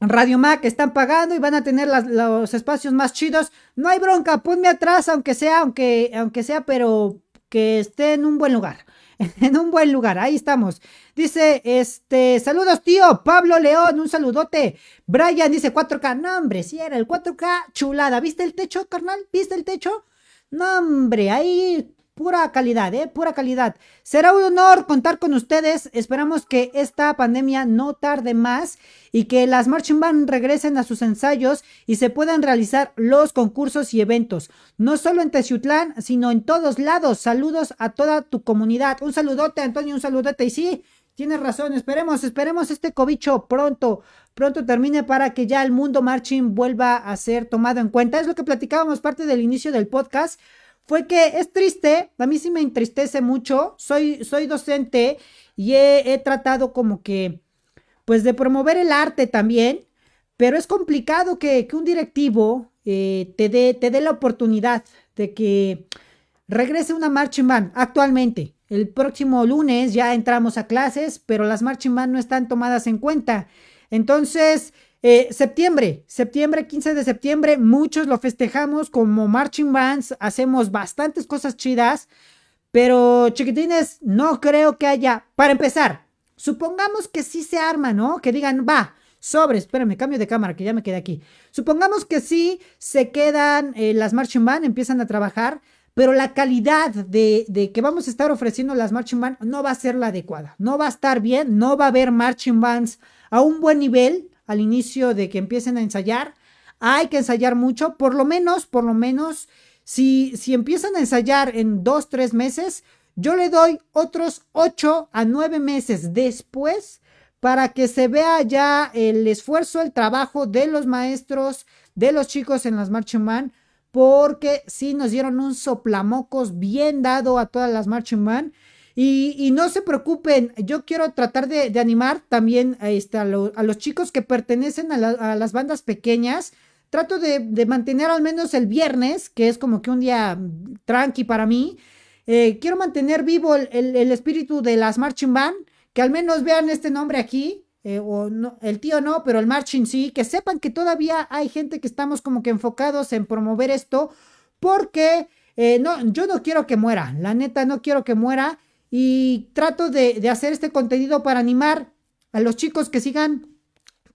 Radio Mac están pagando y van a tener los espacios más chidos. No hay bronca, ponme atrás, aunque sea, aunque, aunque sea, pero que esté en un buen lugar. En un buen lugar, ahí estamos. Dice, este, saludos tío, Pablo León, un saludote. Brian dice 4K, no hombre, si era el 4K, chulada. ¿Viste el techo, carnal? ¿Viste el techo? No hombre, ahí pura calidad, ¿eh? Pura calidad. Será un honor contar con ustedes. Esperamos que esta pandemia no tarde más y que las marching band regresen a sus ensayos y se puedan realizar los concursos y eventos. No solo en Teciutlán, sino en todos lados. Saludos a toda tu comunidad. Un saludote, Antonio, un saludote. Y sí, tienes razón. Esperemos, esperemos este cobicho pronto, pronto termine para que ya el mundo marching vuelva a ser tomado en cuenta. Es lo que platicábamos parte del inicio del podcast fue que es triste, a mí sí me entristece mucho, soy, soy docente y he, tratado como que, pues de promover el arte también, pero es complicado que, un directivo eh, te dé te dé la oportunidad de que regrese una marching band actualmente. El próximo lunes ya entramos a clases, pero las marching band no están tomadas en cuenta. Entonces, eh, septiembre, septiembre, 15 de septiembre, muchos lo festejamos como marching bands, hacemos bastantes cosas chidas, pero chiquitines, no creo que haya, para empezar, supongamos que sí se arma, ¿no? Que digan, va, sobre, espérame, cambio de cámara, que ya me quedé aquí. Supongamos que sí se quedan eh, las marching band, empiezan a trabajar, pero la calidad de, de, que vamos a estar ofreciendo las marching band no va a ser la adecuada, no va a estar bien, no va a haber marching bands a un buen nivel al inicio de que empiecen a ensayar. Hay que ensayar mucho, por lo menos, por lo menos, si, si empiezan a ensayar en dos, tres meses, yo le doy otros ocho a nueve meses después para que se vea ya el esfuerzo, el trabajo de los maestros, de los chicos en las Marching Band, porque sí nos dieron un soplamocos bien dado a todas las Marching Band y, no se preocupen, yo quiero tratar de, animar también este, a, los chicos que pertenecen a, las bandas pequeñas. Trato de, mantener al menos el viernes, que es como que un día tranqui para mí. Eh, quiero mantener vivo el, espíritu de las marching band, que al menos vean este nombre aquí, eh, o no, el tío no, pero el marching sí, que sepan que todavía hay gente que estamos como que enfocados en promover esto, porque eh, no, yo no quiero que muera, la neta no quiero que muera y trato de, hacer este contenido para animar a los chicos que sigan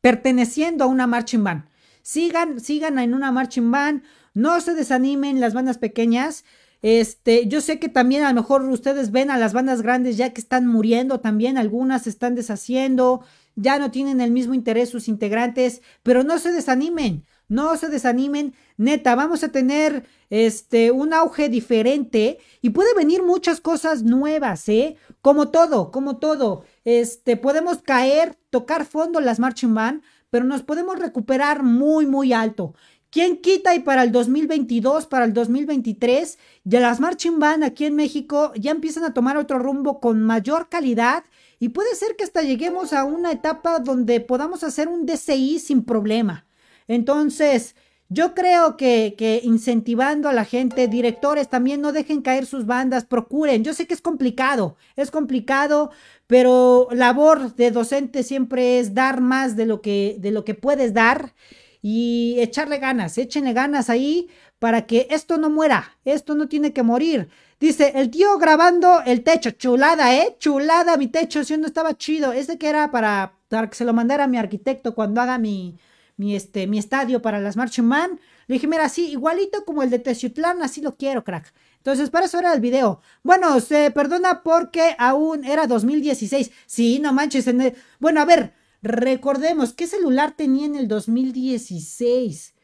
perteneciendo a una marching band. Sigan, sigan en una marching band, No se desanimen las bandas pequeñas. Este, yo sé que también a lo mejor ustedes ven a las bandas grandes ya que están muriendo también, algunas se están deshaciendo, ya no tienen el mismo interés sus integrantes, pero no se desanimen, no se desanimen, neta, vamos a tener este un auge diferente y puede venir muchas cosas nuevas, ¿eh? Como todo, como todo. Este, podemos caer, tocar fondo las marching band, pero nos podemos recuperar muy muy alto. ¿Quién quita y para el 2022, para el 2023, ya las marching band aquí en México ya empiezan a tomar otro rumbo con mayor calidad y puede ser que hasta lleguemos a una etapa donde podamos hacer un DCI sin problema. Entonces, yo creo que, que, incentivando a la gente, directores también no dejen caer sus bandas, procuren. Yo sé que es complicado, es complicado, pero labor de docente siempre es dar más de lo que, de lo que puedes dar y echarle ganas, échenle ganas ahí para que esto no muera, esto no tiene que morir. Dice, el tío grabando el techo, chulada, ¿eh? Chulada mi techo, si no estaba chido. Este que era para, para que se lo mandara a mi arquitecto cuando haga mi, mi, este, mi estadio para las Marching Man. Le dije, mira, así, igualito como el de Teciutlán, así lo quiero, crack. Entonces, para eso era el video. Bueno, se perdona porque aún era 2016. Sí, no manches. En Bueno, a ver, recordemos, ¿qué celular tenía en el 2016?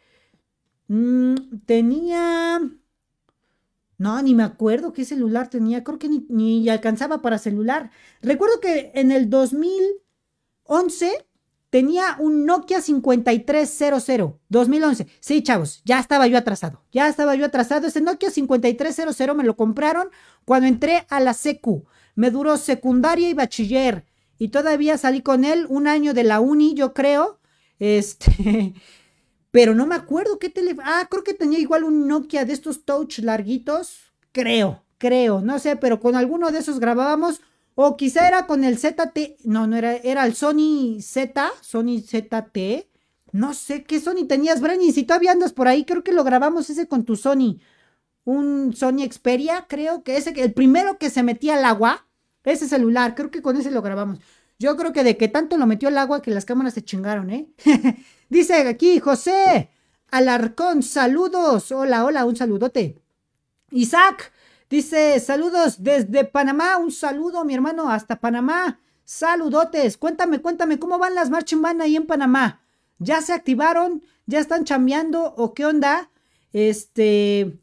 Mm, tenía... No, ni me acuerdo qué celular tenía. Creo que ni, ni alcanzaba para celular. Recuerdo que en el 2011 tenía un Nokia 5300. 2011. Sí, chavos, ya estaba yo atrasado. Ya estaba yo atrasado. Ese Nokia 5300 me lo compraron cuando entré a la secu. Me duró secundaria y bachiller. Y todavía salí con él un año de la uni, yo creo. Este. Pero no me acuerdo qué teléfono. Ah, creo que tenía igual un Nokia de estos touch larguitos. Creo, creo, no sé, pero con alguno de esos grabábamos. O quizá era con el ZT. No, no era, era el Sony Z, Sony ZT. No sé qué Sony tenías, Brenny. Si todavía andas por ahí, creo que lo grabamos ese con tu Sony. Un Sony Xperia, creo que ese, el primero que se metía al agua. Ese celular, creo que con ese lo grabamos. Yo creo que de que tanto lo metió al agua que las cámaras se chingaron, ¿eh? Dice aquí José Alarcón, saludos. Hola, hola, un saludote. Isaac dice, saludos desde Panamá, un saludo, mi hermano, hasta Panamá. Saludotes. Cuéntame, cuéntame, ¿cómo van las marching band ahí en Panamá? ¿Ya se activaron? ¿Ya están chambeando? ¿O qué onda? Este,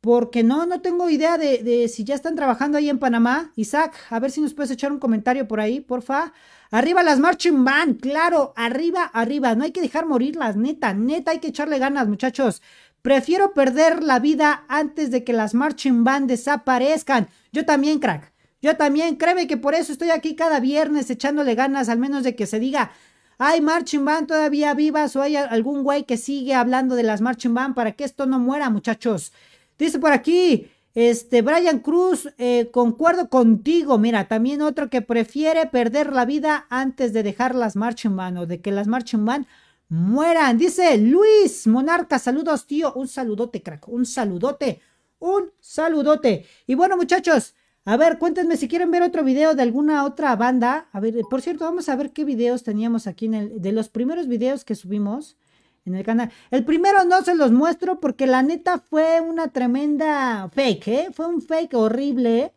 porque no, no tengo idea de, si ya están trabajando ahí en Panamá. Isaac, a ver si nos puedes echar un comentario por ahí, porfa. Arriba las marching band, claro, arriba, arriba. No hay que dejar morirlas, neta, neta, hay que echarle ganas, muchachos. Prefiero perder la vida antes de que las marching band desaparezcan. Yo también, crack. Yo también, créeme que por eso estoy aquí cada viernes echándole ganas, al menos de que se diga, hay marching band todavía vivas o hay algún güey que sigue hablando de las marching band para que esto no muera, muchachos. Dice por aquí, este, Brian Cruz, eh, concuerdo contigo. Mira, también otro que prefiere perder la vida antes de dejar las marching band o de que las marching band mueran. Dice Luis Monarca, saludos, tío. Un saludote, crack. Un saludote. Un saludote. Y bueno, muchachos, a ver, cuéntenme si quieren ver otro video de alguna otra banda. A ver, por cierto, vamos a ver qué videos teníamos aquí en el, de los primeros videos que subimos en el canal. El primero no se los muestro porque la neta fue una tremenda fake, ¿eh? Fue un fake horrible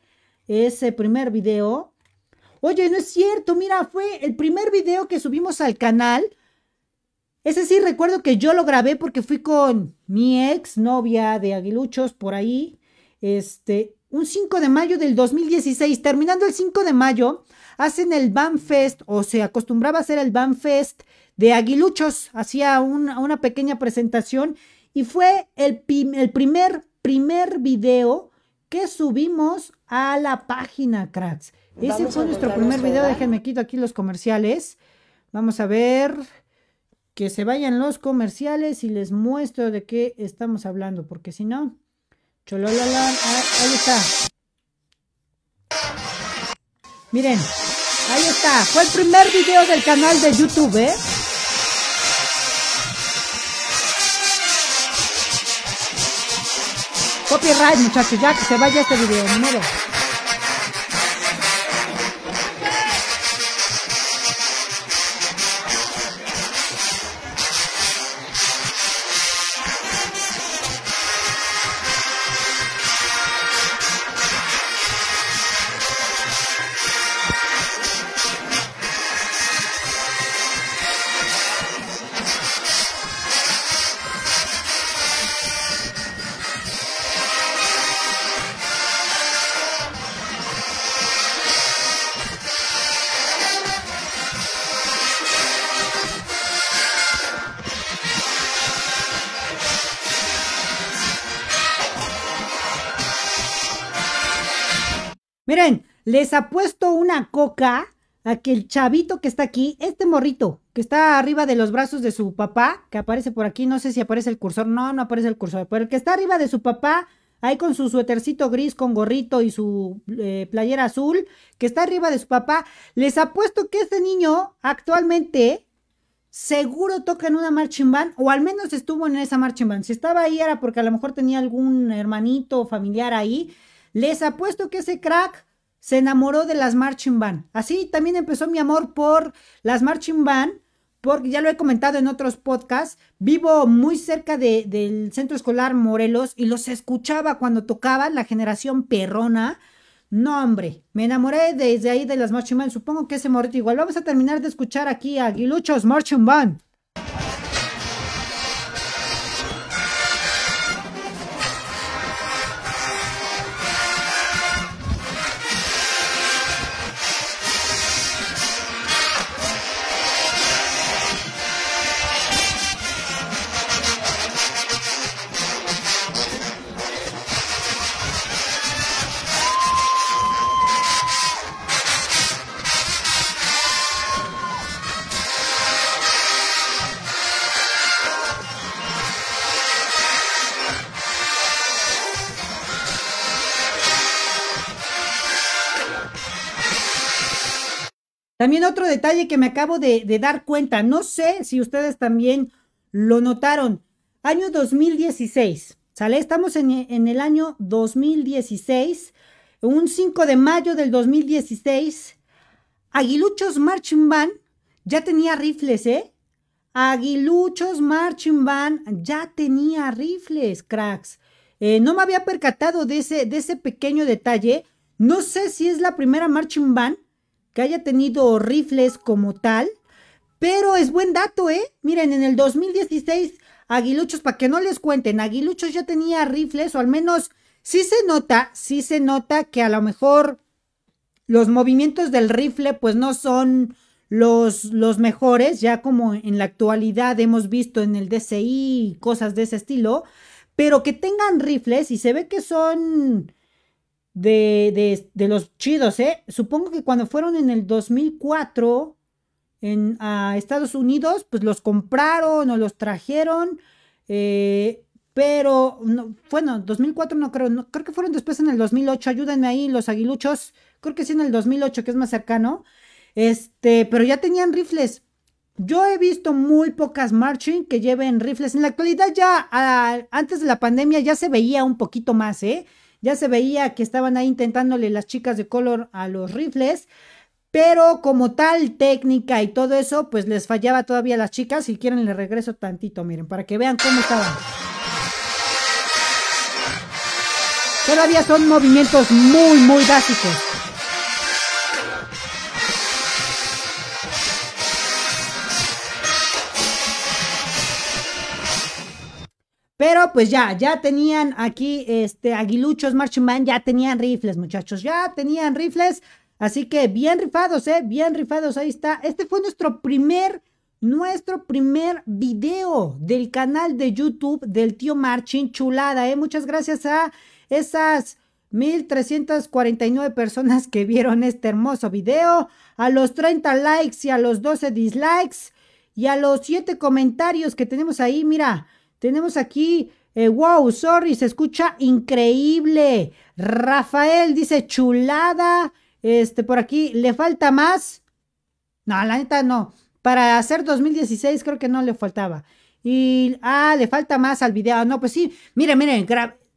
ese primer video. Oye, no es cierto, mira, fue el primer video que subimos al canal. Ese sí recuerdo que yo lo grabé porque fui con mi ex novia de Aguiluchos por ahí. Este, un 5 de mayo del 2016, terminando el 5 de mayo, hacen el Fest o se acostumbraba a hacer el Fest de Aguiluchos, hacía una pequeña presentación y fue el, el primer, primer video que subimos a la página, cracks. Ese fue nuestro primer video, déjenme quito aquí los comerciales. Vamos a ver que se vayan los comerciales y les muestro de qué estamos hablando, porque si no, chololala, ahí está. Miren, ahí está, fue el primer video del canal de YouTube, ¿eh? Copyright, muchachos, ya que se vaya este video, número. Miren, les apuesto una coca a que el chavito que está aquí, este morrito, que está arriba de los brazos de su papá, que aparece por aquí, no sé si aparece el cursor, no, no aparece el cursor, pero el que está arriba de su papá, ahí con su suétercito gris con gorrito y su eh, playera azul, que está arriba de su papá, les apuesto que este niño actualmente seguro toca en una marching band, o al menos estuvo en esa marching band. Si estaba ahí era porque a lo mejor tenía algún hermanito o familiar ahí. Les apuesto que ese crack se enamoró de las marching band. Así también empezó mi amor por las marching band, porque ya lo he comentado en otros podcasts. Vivo muy cerca del centro escolar Morelos y los escuchaba cuando tocaban la generación perrona. No, hombre, me enamoré desde ahí de las marching band. Supongo que ese morrito igual. Vamos a terminar de escuchar aquí a Aguiluchos Marching Band. También otro detalle que me acabo de, dar cuenta, no sé si ustedes también lo notaron, año 2016, ¿sale? Estamos en, el año 2016, un 5 de mayo del 2016, Aguiluchos Marching Band ya tenía rifles, ¿eh? Aguiluchos Marching Band ya tenía rifles, cracks. Eh, no me había percatado de ese, de ese pequeño detalle. No sé si es la primera Marching Band que haya tenido rifles como tal, pero es buen dato, ¿eh? Miren, en el 2016, Aguiluchos, para que no les cuenten, Aguiluchos ya tenía rifles, o al menos sí se nota, sí se nota que a lo mejor los movimientos del rifle, pues no son los, los mejores, ya como en la actualidad hemos visto en el DCI cosas de ese estilo, pero que tengan rifles y se ve que son de, los chidos, ¿eh? Supongo que cuando fueron en el 2004 en, a Estados Unidos, pues los compraron o los trajeron, eh, pero, no, bueno, 2004 no creo, no, creo que fueron después en el 2008, ayúdenme ahí los aguiluchos, creo que sí en el 2008, que es más cercano, este, pero ya tenían rifles. Yo he visto muy pocas marching que lleven rifles. En la actualidad ya, antes de la pandemia, ya se veía un poquito más, ¿eh? Ya se veía que estaban ahí intentándole las chicas de color a los rifles. Pero como tal técnica y todo eso, pues les fallaba todavía a las chicas. Si quieren les regreso tantito, miren, para que vean cómo estaban. Todavía son movimientos muy, muy básicos. Pero pues ya, ya tenían aquí, este, aguiluchos, marching band, ya tenían rifles, muchachos, ya tenían rifles. Así que bien rifados, eh, bien rifados, ahí está. Este fue nuestro primer, nuestro primer video del canal de YouTube del tío Marching, chulada, eh. Muchas gracias a esas 1349 personas que vieron este hermoso video, a los 30 likes y a los 12 dislikes y a los 7 comentarios que tenemos ahí, mira. Tenemos aquí, eh, wow, sorry, se escucha increíble. Rafael dice chulada. Este, por aquí, ¿le falta más? No, la neta no. Para hacer 2016 creo que no le faltaba. Y, ah, le falta más al video. No, pues sí, miren, miren,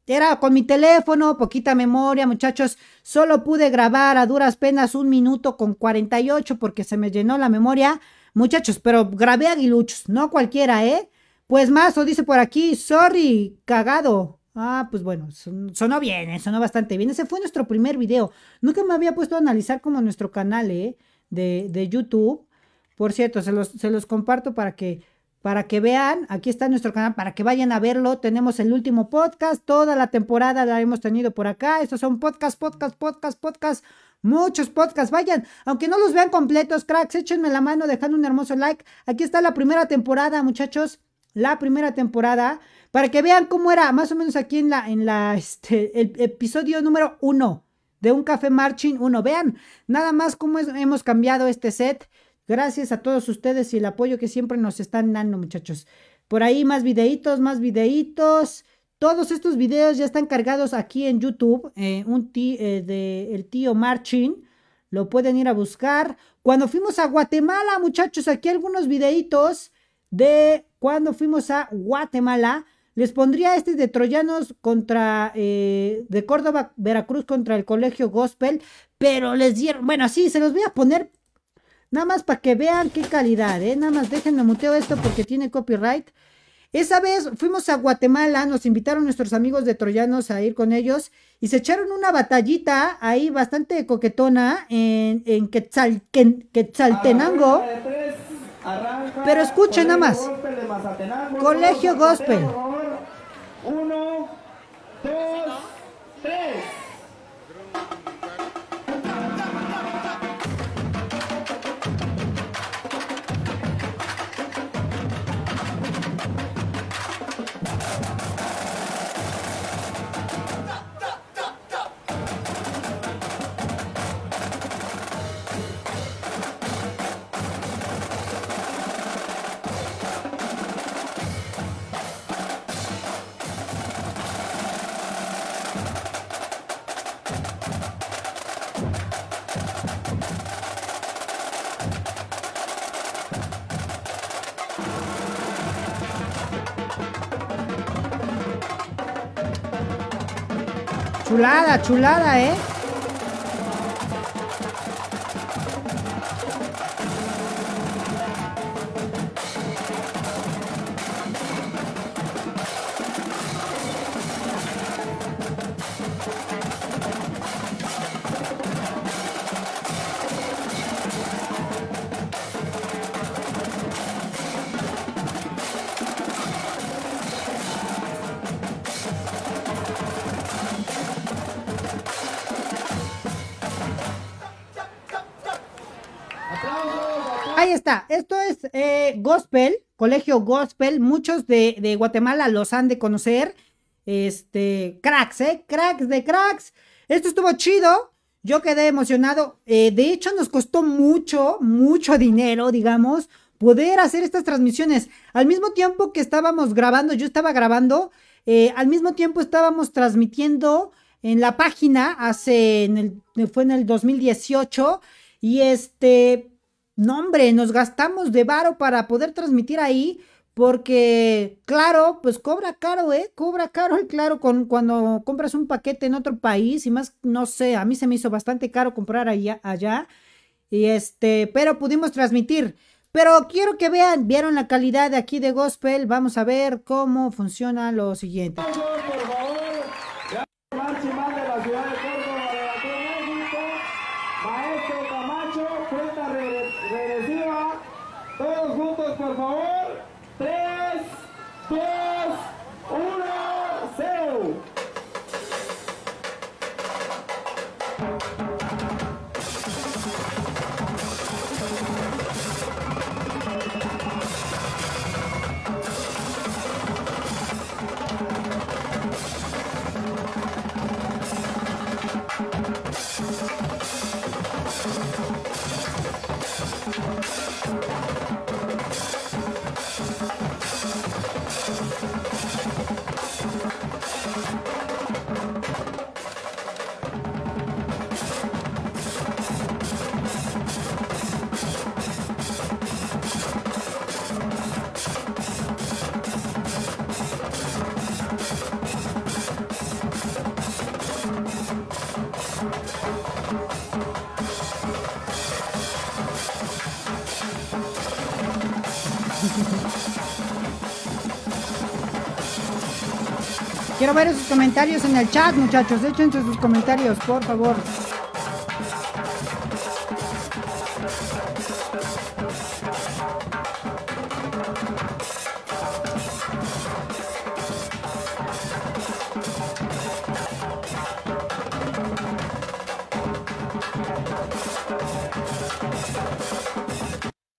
era con mi teléfono, poquita memoria, muchachos. Solo pude grabar a duras penas un minuto con 48 porque se me llenó la memoria. Muchachos, pero grabé aguiluchos, no cualquiera, ¿eh? Pues Mazo dice por aquí, sorry, cagado. Ah, pues bueno, sonó bien, eh, sonó bastante bien. Ese fue nuestro primer video. Nunca me había puesto a analizar como nuestro canal eh, de, de, YouTube. Por cierto, se los, se los comparto para que, para que vean. Aquí está nuestro canal, para que vayan a verlo. Tenemos el último podcast. Toda la temporada la hemos tenido por acá. Estos son podcast, podcast, podcast, podcast. Muchos podcasts, vayan, aunque no los vean completos, cracks, échenme la mano dejando un hermoso like. Aquí está la primera temporada, muchachos la primera temporada para que vean cómo era más o menos aquí en la, en la, este, el episodio número uno de un café marching uno. Vean, nada más cómo hemos cambiado este set. Gracias a todos ustedes y el apoyo que siempre nos están dando, muchachos. Por ahí más videitos, más videitos. Todos estos videos ya están cargados aquí en YouTube. Eh, un tío, eh, de el tío Marching. Lo pueden ir a buscar. Cuando fuimos a Guatemala, muchachos, aquí algunos videitos de cuando fuimos a Guatemala. Les pondría este de Troyanos contra, eh, de Córdoba, Veracruz contra el Colegio Gospel, pero les dieron, bueno, sí, se los voy a poner nada más para que vean qué calidad, ¿eh? Nada más déjenme muteo esto porque tiene copyright. Esa vez fuimos a Guatemala, nos invitaron nuestros amigos de Troyanos a ir con ellos y se echaron una batallita ahí bastante coquetona en, en Quetzaltenango. Pero escuchen nada más. Colegio Gospel. Uno, dos, tres. Chulada, chulada, ¿eh? Ahí está, esto es eh, Gospel, Colegio Gospel, muchos de, Guatemala los han de conocer, este, cracks, ¿eh? Cracks de cracks. Esto estuvo chido, yo quedé emocionado, eh, de hecho nos costó mucho, mucho dinero, digamos, poder hacer estas transmisiones. Al mismo tiempo que estábamos grabando, yo estaba grabando, eh, al mismo tiempo estábamos transmitiendo en la página hace, en el, fue en el 2018, y este, no, hombre, nos gastamos de varo para poder transmitir ahí. Porque, claro, pues cobra caro, ¿eh? Cobra caro el claro con, cuando compras un paquete en otro país y más, no sé, a mí se me hizo bastante caro comprar allá, allá. Y este, pero pudimos transmitir. Pero quiero que vean, vieron la calidad de aquí de Gospel. Vamos a ver cómo funciona lo siguiente.
por
Quiero ver sus comentarios en el chat, muchachos. Echen sus comentarios, por favor.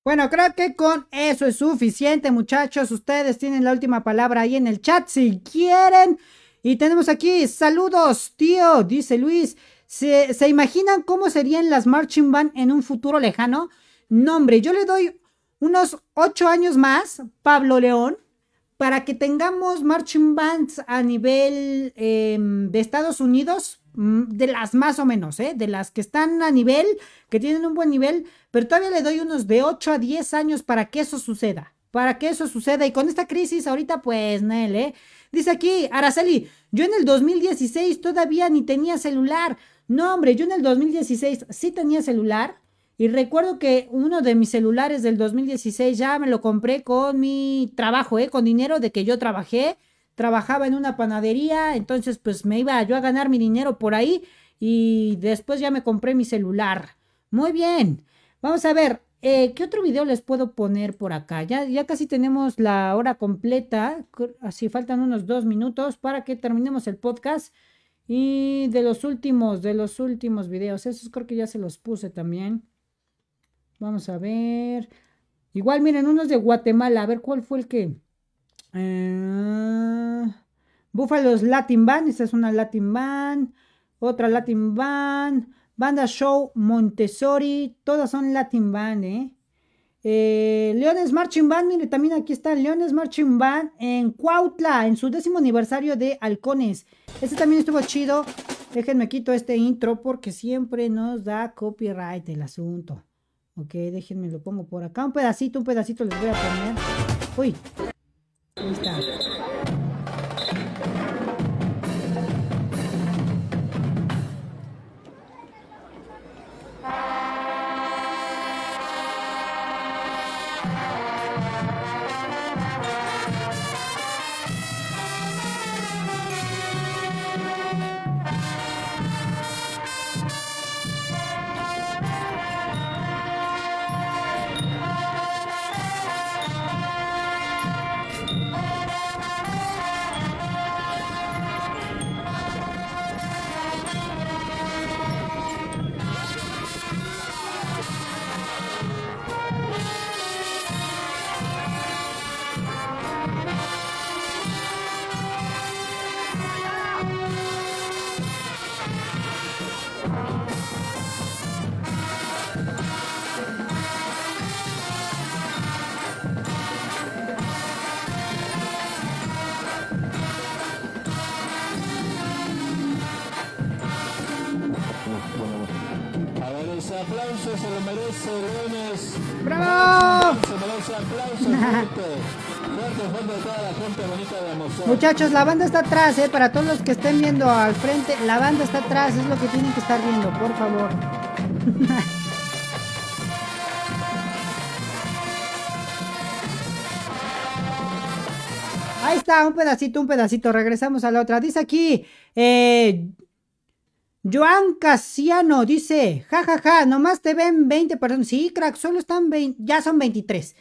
Bueno, creo que con eso es suficiente, muchachos. Ustedes tienen la última palabra ahí en el chat si quieren. Y tenemos aquí, saludos, tío, dice Luis. ¿Se, ¿Se, imaginan cómo serían las marching band en un futuro lejano? No, hombre, yo le doy unos ocho años más, Pablo León, para que tengamos marching bands a nivel eh, de Estados Unidos, mm, de las más o menos, ¿eh? de las que están a nivel, que tienen un buen nivel, pero todavía le doy unos de 8 a 10 años para que eso suceda, para que eso suceda. Y con esta crisis ahorita, pues, Nel, ¿eh? Dice aquí, Araceli, yo en el 2016 todavía ni tenía celular. No, hombre, yo en el 2016 sí tenía celular. Y recuerdo que uno de mis celulares del 2016 ya me lo compré con mi trabajo, ¿eh? Con dinero de que yo trabajé. Trabajaba en una panadería, entonces pues me iba yo a ganar mi dinero por ahí y después ya me compré mi celular. Muy bien. Vamos a ver, eh, ¿qué otro video les puedo poner por acá? Ya, casi tenemos la hora completa, así faltan unos dos minutos para que terminemos el podcast. Y de los últimos, de los últimos videos, esos creo que ya se los puse también. Vamos a ver. Igual, miren, unos de Guatemala. A ver cuál fue el que. Uh, Búfalos Latin Band. Esta es una Latin Band. Otra Latin Band. Banda Show Montessori. Todas son Latin Band, ¿eh? eh Leones Marching Band, mire, también aquí está Leones Marching Band en Cuautla, en su décimo aniversario de Halcones. Este también estuvo chido. Déjenme quito este intro porque siempre nos da copyright el asunto. Ok, déjenme lo pongo por acá. Un pedacito, un pedacito les voy a poner. Uy. Ahí está. Muchachos, la banda está atrás, ¿eh? Para todos los que estén viendo al frente, la banda está atrás, es lo que tienen que estar viendo, por favor. Ahí está, un pedacito, un pedacito. Regresamos a la otra. Dice aquí, eh, Joan Casiano dice, jajaja, ja, ja, nomás te ven 20 personas. Sí, crack, solo están 20, ya son 23.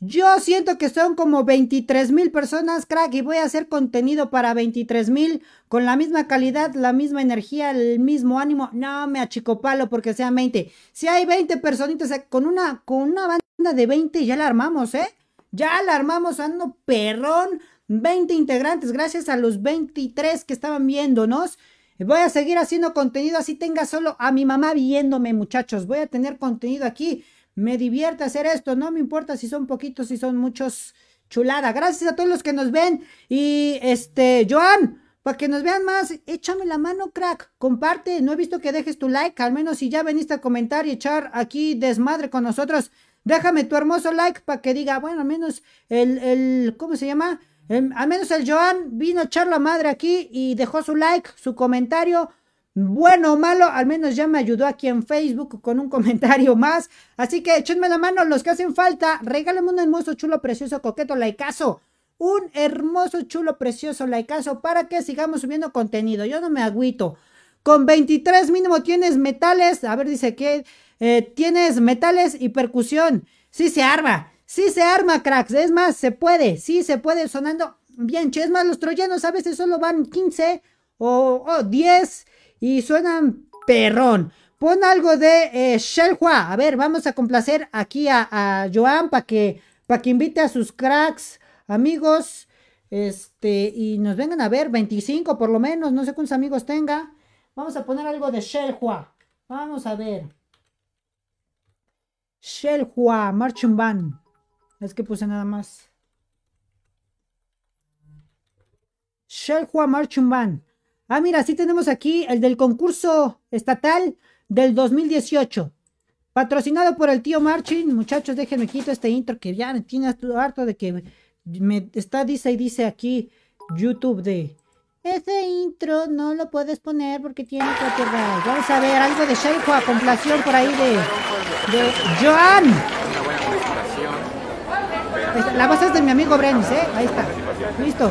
Yo siento que son como 23 mil personas, crack, y voy a hacer contenido para 23 mil con la misma calidad, la misma energía, el mismo ánimo. No me achicopalo porque sean 20. Si hay 20 personitas, eh, con una, con una banda de 20 ya la armamos, ¿eh? Ya la armamos, ando perrón. 20 integrantes, gracias a los 23 que estaban viéndonos. Voy a seguir haciendo contenido así tenga solo a mi mamá viéndome, muchachos. Voy a tener contenido aquí. Me divierte hacer esto, no me importa si son poquitos, si son muchos, chulada. Gracias a todos los que nos ven. Y este, Joan, para que nos vean más, échame la mano, crack, comparte, no he visto que dejes tu like, al menos si ya veniste a comentar y echar aquí desmadre con nosotros, déjame tu hermoso like para que diga, bueno, al menos el, el, ¿cómo se llama? Al menos el Joan vino a echar la madre aquí y dejó su like, su comentario bueno o malo, al menos ya me ayudó aquí en Facebook con un comentario más. Así que échenme la mano los que hacen falta. Regálame un hermoso, chulo, precioso, coqueto, laicazo. Un hermoso, chulo, precioso, laicazo para que sigamos subiendo contenido. Yo no me agüito. Con 23 mínimo tienes metales. A ver, dice que eh, tienes metales y percusión. Sí se arma. Sí se arma, cracks. Es más, se puede. Sí se puede sonando bien. Es más, los troyanos a veces solo van 15 o, o 10 y suenan perrón. Pon algo de eh, Shelhua. A ver, vamos a complacer aquí a, Joan para que, que invite a sus cracks, amigos. Este, y nos vengan a ver, 25 por lo menos, no sé cuántos amigos tenga. Vamos a poner algo de Shelhua. Vamos a ver. Shelhua, Marching Band. Es que puse nada más. Shelhua Marching. Ah, mira, sí tenemos aquí el del concurso estatal del 2018. Patrocinado por el tío Marching. Muchachos, déjenme quito este intro que ya me tiene harto de que me está, dice y dice aquí YouTube de... Ese intro no lo puedes poner porque tiene copyright. Vamos a ver algo de Shelhua, complación por ahí de... De Joan. La base es de mi amigo Brenis, ¿eh? Ahí está. Listo.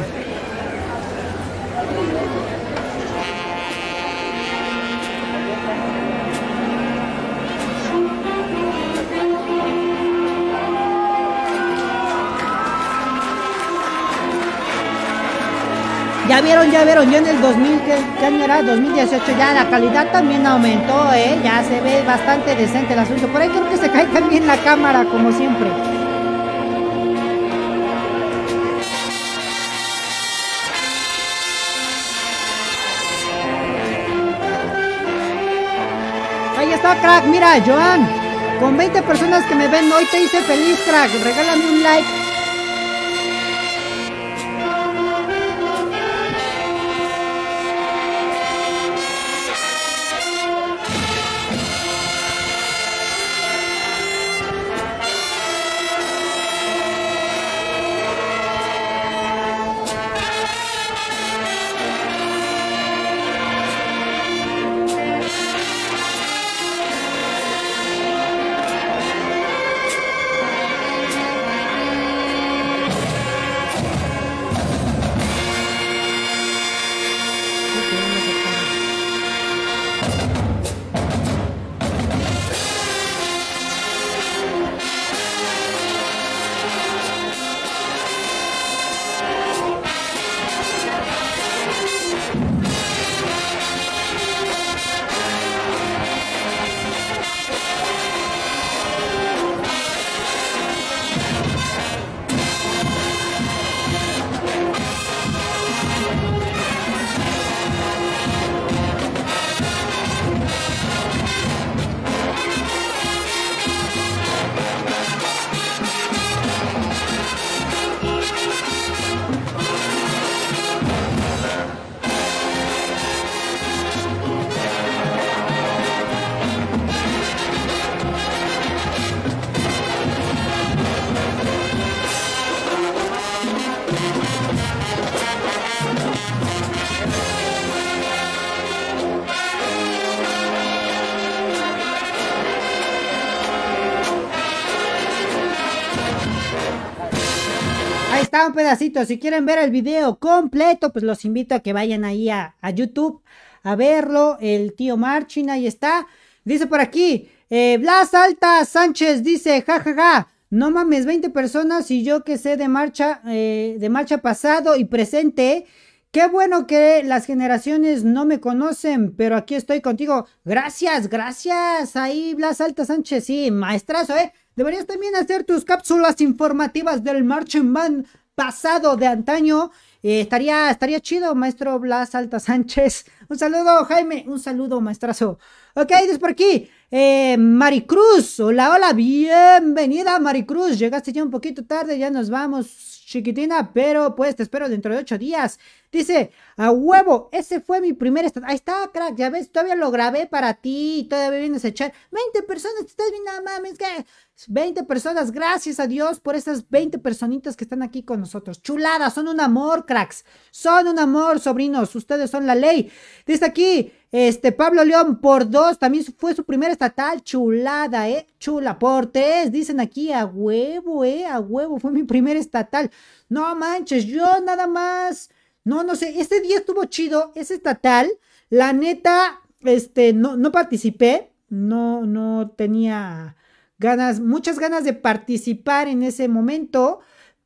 Ya vieron, ya vieron, ya en el 2000, ¿qué, año era? 2018, ya la calidad también aumentó, ¿eh? Ya se ve bastante decente el asunto. Por ahí creo que se cae también la cámara, como siempre. Crack. Mira, Joan, con 20 personas que me ven hoy te hice feliz, crack. Regálame un like un pedacito. Si quieren ver el video completo, pues los invito a que vayan ahí a, YouTube a verlo. El tío Marchin, ahí está. Dice por aquí, eh, Blas Alta Sánchez dice, jajaja, ja, ja, no mames, 20 personas y yo que sé de marcha, eh, de marcha pasado y presente. Qué bueno que las generaciones no me conocen, pero aquí estoy contigo. Gracias, gracias. Ahí, Blas Alta Sánchez, sí, maestrazo, ¿eh? Deberías también hacer tus cápsulas informativas del Marching Band pasado de antaño. Eh, estaría, estaría chido, maestro Blas Alta Sánchez. Un saludo, Jaime. Un saludo, maestrazo. Ok, desde por aquí. Eh, Maricruz. Hola, hola. Bienvenida, Maricruz. Llegaste ya un poquito tarde. Ya nos vamos chiquitina, pero pues te espero dentro de ocho días. Dice, a huevo, ese fue mi primer estado. Ahí está, crack, ya ves, todavía lo grabé para ti, todavía vienes a echar 20 personas, te estás viendo, mames, que 20 personas, gracias a Dios por esas 20 personitas que están aquí con nosotros. Chuladas, son un amor, cracks, son un amor, sobrinos, ustedes son la ley. Dice aquí, este, Pablo León por dos, también fue su primer estatal, chulada, eh, chula, por tres, dicen aquí, a huevo, eh, a huevo, fue mi primer estatal. No manches, yo nada más, no, no sé, este día estuvo chido, es estatal, la neta, este, no, no participé, no, no tenía ganas, muchas ganas de participar en ese momento,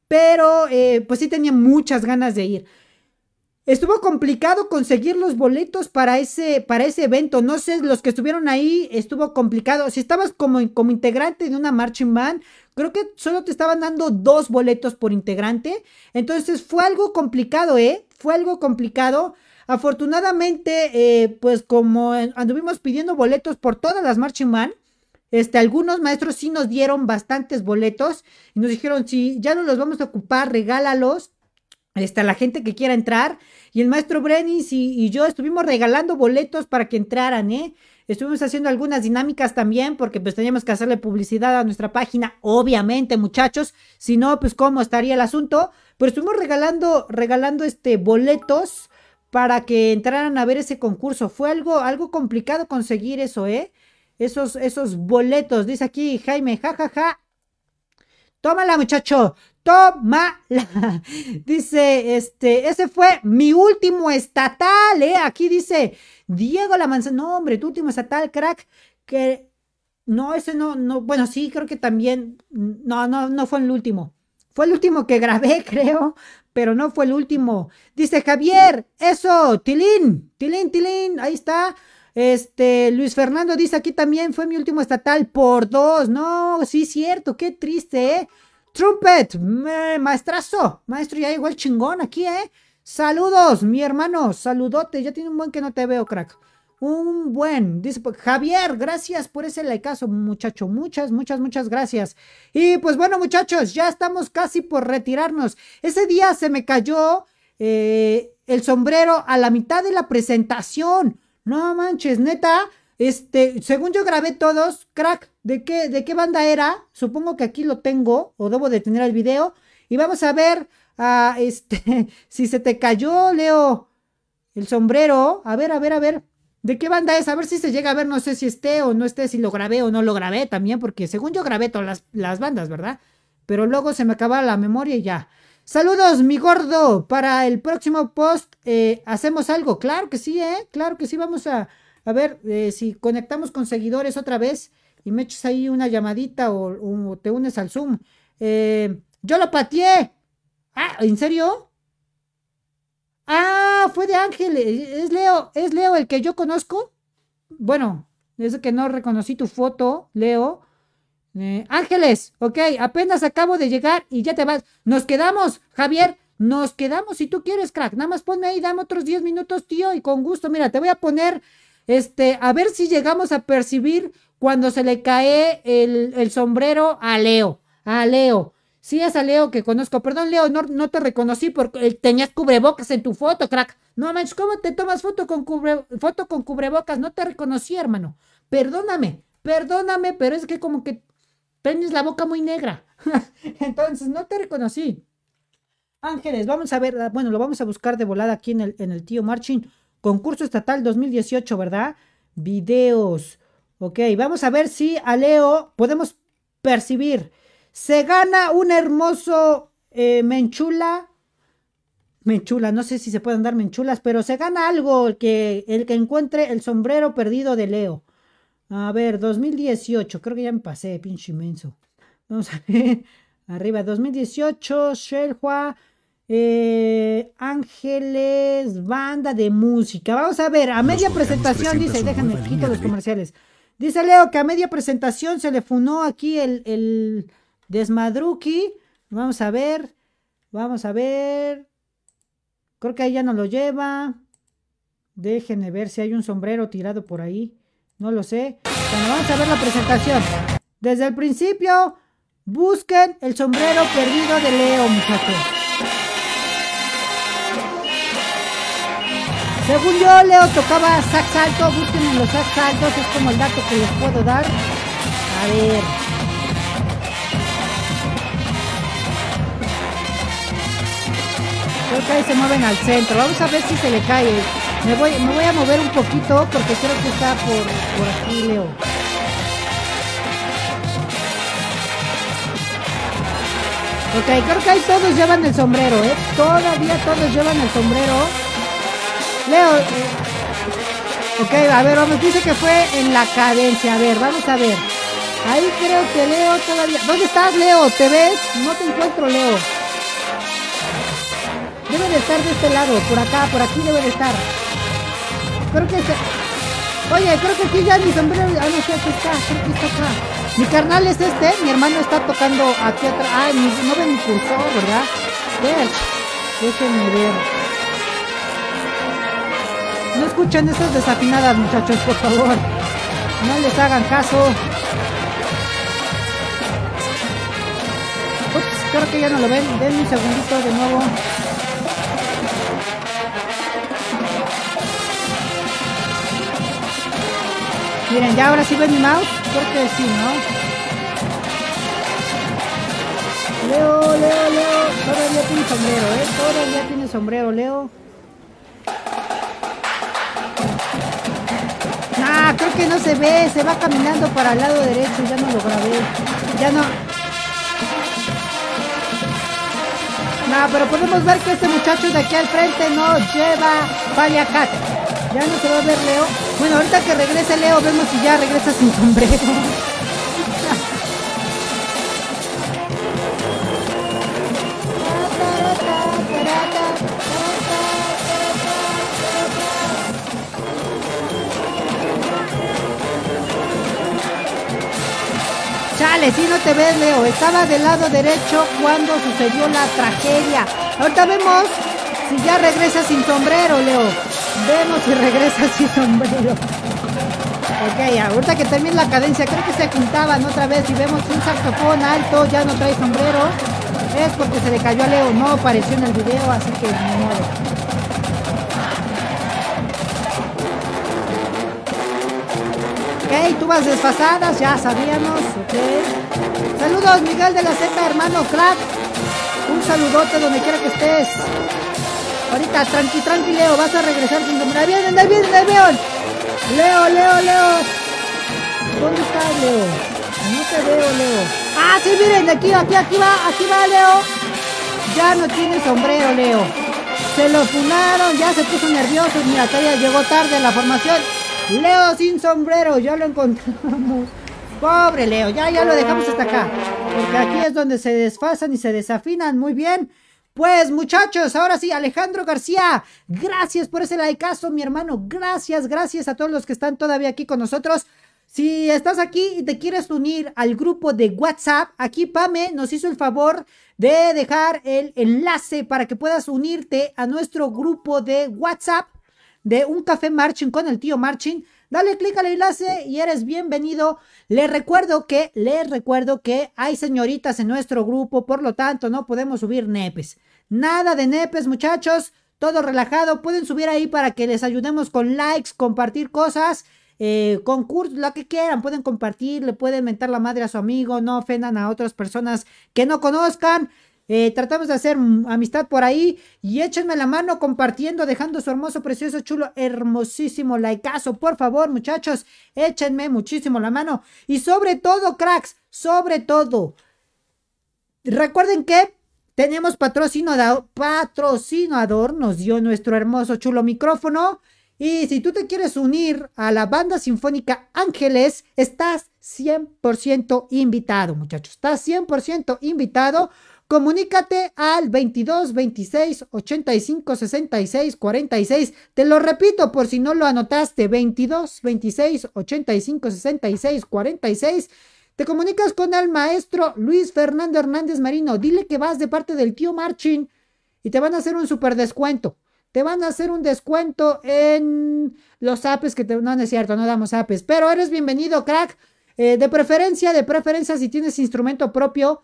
pero eh, pues sí tenía muchas ganas de ir. Estuvo complicado conseguir los boletos para ese, para ese evento. No sé, los que estuvieron ahí estuvo complicado. Si estabas como, como integrante de una marching band, creo que solo te estaban dando dos boletos por integrante. Entonces fue algo complicado, ¿eh? Fue algo complicado. Afortunadamente, eh, pues como anduvimos pidiendo boletos por todas las marching band, este, algunos maestros sí nos dieron bastantes boletos y nos dijeron, si ya no los vamos a ocupar, regálalos este, la gente que quiera entrar. Y el maestro Brenis y, yo estuvimos regalando boletos para que entraran, ¿eh? Estuvimos haciendo algunas dinámicas también porque pues teníamos que hacerle publicidad a nuestra página, obviamente muchachos, si no pues cómo estaría el asunto, pero estuvimos regalando, regalando este boletos para que entraran a ver ese concurso. Fue algo, algo complicado conseguir eso, ¿eh? Esos, esos boletos, dice aquí Jaime, jajaja. Ja, ja. Tómala muchacho, Toma Dice, este, ese fue mi último estatal, ¿eh? Aquí dice, Diego La Manzana. No, hombre, tu último estatal, crack. Que, no, ese no, no, bueno, sí, creo que también, no, no, no fue el último. Fue el último que grabé, creo, pero no fue el último. Dice Javier, eso, Tilín, Tilín, Tilín, ahí está. Este, Luis Fernando dice aquí también fue mi último estatal por dos. No, sí, cierto, qué triste, ¿eh? Trumpet, maestrazo, maestro, ya llegó el chingón aquí, ¿eh? Saludos, mi hermano, saludote, ya tiene un buen que no te veo, crack. Un buen, dice pues, Javier, gracias por ese likeazo, muchacho, muchas, muchas, muchas gracias. Y pues bueno, muchachos, ya estamos casi por retirarnos. Ese día se me cayó eh, el sombrero a la mitad de la presentación. No manches, neta, este, según yo grabé todos, crack, ¿de qué, de qué banda era? Supongo que aquí lo tengo, o debo de tener el video. Y vamos a ver, a este, si se te cayó, Leo, el sombrero. A ver, a ver, a ver. ¿De qué banda es? A ver si se llega a ver, no sé si esté o no esté, si lo grabé o no lo grabé también, porque según yo grabé todas las, bandas, ¿verdad? Pero luego se me acaba la memoria y ya. Saludos, mi gordo. Para el próximo post, eh, ¿hacemos algo? Claro que sí, ¿eh? Claro que sí, vamos a, a ver, eh, si conectamos con seguidores otra vez y me echas ahí una llamadita o, te unes al Zoom. Eh, yo lo pateé. Ah, ¿en serio? Ah, fue de Ángel. Es Leo, es Leo el que yo conozco. Bueno, es que no reconocí tu foto, Leo. Eh, Ángeles, ok, apenas acabo de llegar y ya te vas. Nos quedamos, Javier, nos quedamos si tú quieres, crack. Nada más ponme ahí, dame otros 10 minutos, tío, y con gusto. Mira, te voy a poner este, a ver si llegamos a percibir cuando se le cae el, sombrero a Leo. A Leo. Sí, es a Leo que conozco. Perdón, Leo, no, te reconocí porque tenías cubrebocas en tu foto, crack. No manches, ¿cómo te tomas foto con, foto con cubrebocas? No te reconocí, hermano. Perdóname, perdóname, pero es que como que tienes la boca muy negra. Entonces, no te reconocí. Ángeles, vamos a ver, bueno, lo vamos a buscar de volada aquí en el, en el tío Marching. Concurso estatal 2018, ¿verdad? Videos. Ok, vamos a ver si a Leo podemos percibir. Se gana un hermoso eh, menchula. Menchula, no sé si se pueden dar menchulas, pero se gana algo el que, el que encuentre el sombrero perdido de Leo. A ver, 2018, creo que ya me pasé, pinche inmenso. Vamos a ver. Arriba, 2018, Shelhua, eh, Ángeles, banda de música. Vamos a ver, a media presentación, dice, déjenme quito los comerciales. Dice Leo que a media presentación se le funó aquí el, el desmadruki. Vamos a ver, vamos a ver. Creo que ahí ya no lo lleva. Déjenme ver si hay un sombrero tirado por ahí. No lo sé. Bueno, vamos a ver la presentación. Desde el principio, busquen el sombrero perdido de Leo, muchachos. Según yo, Leo tocaba sax alto. Busquen en los sax altos. Es como el dato que les puedo dar. A ver. Creo que ahí se mueven al centro. Vamos a ver si se le cae. Me voy, me voy a mover un poquito porque creo que está por, por aquí, Leo. Ok, creo que ahí todos llevan el sombrero, ¿eh? Todavía todos llevan el sombrero. Leo. Ok, a ver, vamos. Dice que fue en la cadencia. A ver, vamos a ver. Ahí creo que Leo todavía. ¿Dónde estás, Leo? ¿Te ves? No te encuentro, Leo. Debe de estar de este lado, por acá, por aquí debe de estar. Creo que este... Oye, creo que aquí ya mi sombrero... Ah, no sé, aquí está, creo que está acá. Mi carnal es este, mi hermano está tocando aquí atrás. Ah, no ven mi cursor, ¿verdad? Ver. Déjenme. No escuchen esas desafinadas, muchachos, por favor. No les hagan caso. Ups, creo que ya no lo ven. Denme un segundito de nuevo. Miren, ya ahora sí ven mi mouse. Creo que sí, ¿no? Leo, Leo, Leo. Todavía tiene sombrero, ¿eh? Todavía tiene sombrero, Leo. Nah, creo que no se ve. Se va caminando para el lado derecho. Ya no lo grabé. Ya no. Nah, pero podemos ver que este muchacho de aquí al frente no lleva paliacate. Ya no se va a ver Leo. Bueno, ahorita que regrese Leo, vemos si ya regresa sin sombrero. Si no te ves, Leo. Estaba del lado derecho cuando sucedió la tragedia. Ahorita vemos si ya regresa sin sombrero, Leo. Vemos si regresa sin sombrero. Ok, ahorita que termine la cadencia, creo que se juntaban otra vez y vemos un saxofón alto, ya no trae sombrero. Es porque se le cayó a Leo, no apareció en el video, así que ni. Ok, tubas desfasadas, ya sabíamos, ok. Saludos, Miguel de la Z, hermano crack. Un saludote donde quiera que estés. Ahorita, tranqui, tranqui, Leo, vas a regresar sin. Ahí vienen, ahí vienen, ahí vienen. Leo, Leo, Leo. ¿Dónde estás, Leo? No te veo, Leo. Ah, sí, miren, aquí, aquí, aquí va, aquí va, Leo. Ya no tiene sombrero, Leo. Se lo funaron, ya se puso nervioso. Mira, todavía llegó tarde la formación. Leo sin sombrero, ya lo encontramos. Pobre Leo, ya, ya lo dejamos hasta acá. Porque aquí es donde se desfasan y se desafinan. Muy bien. Pues muchachos, ahora sí, Alejandro García, gracias por ese likeazo, mi hermano. Gracias, gracias a todos los que están todavía aquí con nosotros. Si estás aquí y te quieres unir al grupo de WhatsApp, aquí Pame nos hizo el favor de dejar el enlace para que puedas unirte a nuestro grupo de WhatsApp de un café Marching con el tío Marching. Dale clic al enlace y eres bienvenido. Les recuerdo que, les recuerdo que hay señoritas en nuestro grupo, por lo tanto no podemos subir nepes. Nada de nepes, muchachos. Todo relajado. Pueden subir ahí para que les ayudemos con likes, compartir cosas. Eh, concursos, lo que quieran, pueden compartir, le pueden mentar la madre a su amigo, no ofendan a otras personas que no conozcan. Eh, tratamos de hacer amistad por ahí y échenme la mano compartiendo, dejando su hermoso, precioso, chulo, hermosísimo likeazo. Por favor, muchachos, échenme muchísimo la mano. Y sobre todo, cracks, sobre todo, recuerden que tenemos patrocinador, patrocinador, nos dio nuestro hermoso, chulo micrófono. Y si tú te quieres unir a la banda sinfónica Ángeles, estás 100% invitado, muchachos. Estás 100% invitado. Comunícate al 22 26 85 66 46. Te lo repito por si no lo anotaste. 22 26 85 66 46. Te comunicas con el maestro Luis Fernando Hernández Marino. Dile que vas de parte del tío Marchin y te van a hacer un super descuento. Te van a hacer un descuento en los apes que te... No, no es cierto, no damos apes. Pero eres bienvenido, crack. Eh, de preferencia, de preferencia, si tienes instrumento propio,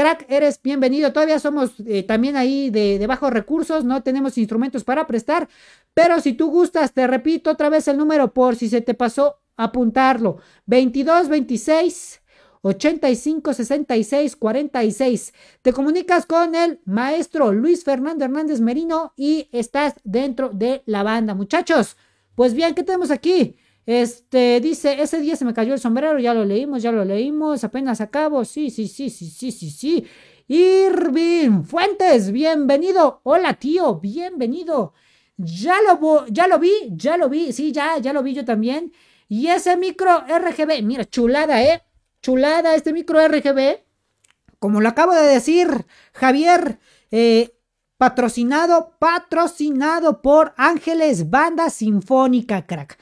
Crack, eres bienvenido. Todavía somos eh, también ahí de, bajos recursos, no tenemos instrumentos para prestar. Pero si tú gustas, te repito otra vez el número por si se te pasó apuntarlo. 22 26 85 66 46. Te comunicas con el maestro Luis Fernando Hernández Merino y estás dentro de la banda. Muchachos, pues bien, ¿qué tenemos aquí? Este, dice, ese día se me cayó el sombrero, ya lo leímos, ya lo leímos, apenas acabo. Sí, sí, sí, sí, sí, sí, sí. Irving Fuentes, bienvenido. Hola, tío, bienvenido. Ya lo, ya lo vi, ya lo vi, sí, ya, ya lo vi yo también. Y ese micro RGB, mira, chulada, ¿eh? Chulada este micro RGB. Como lo acabo de decir, Javier, eh, patrocinado, patrocinado por Ángeles Banda Sinfónica, crack.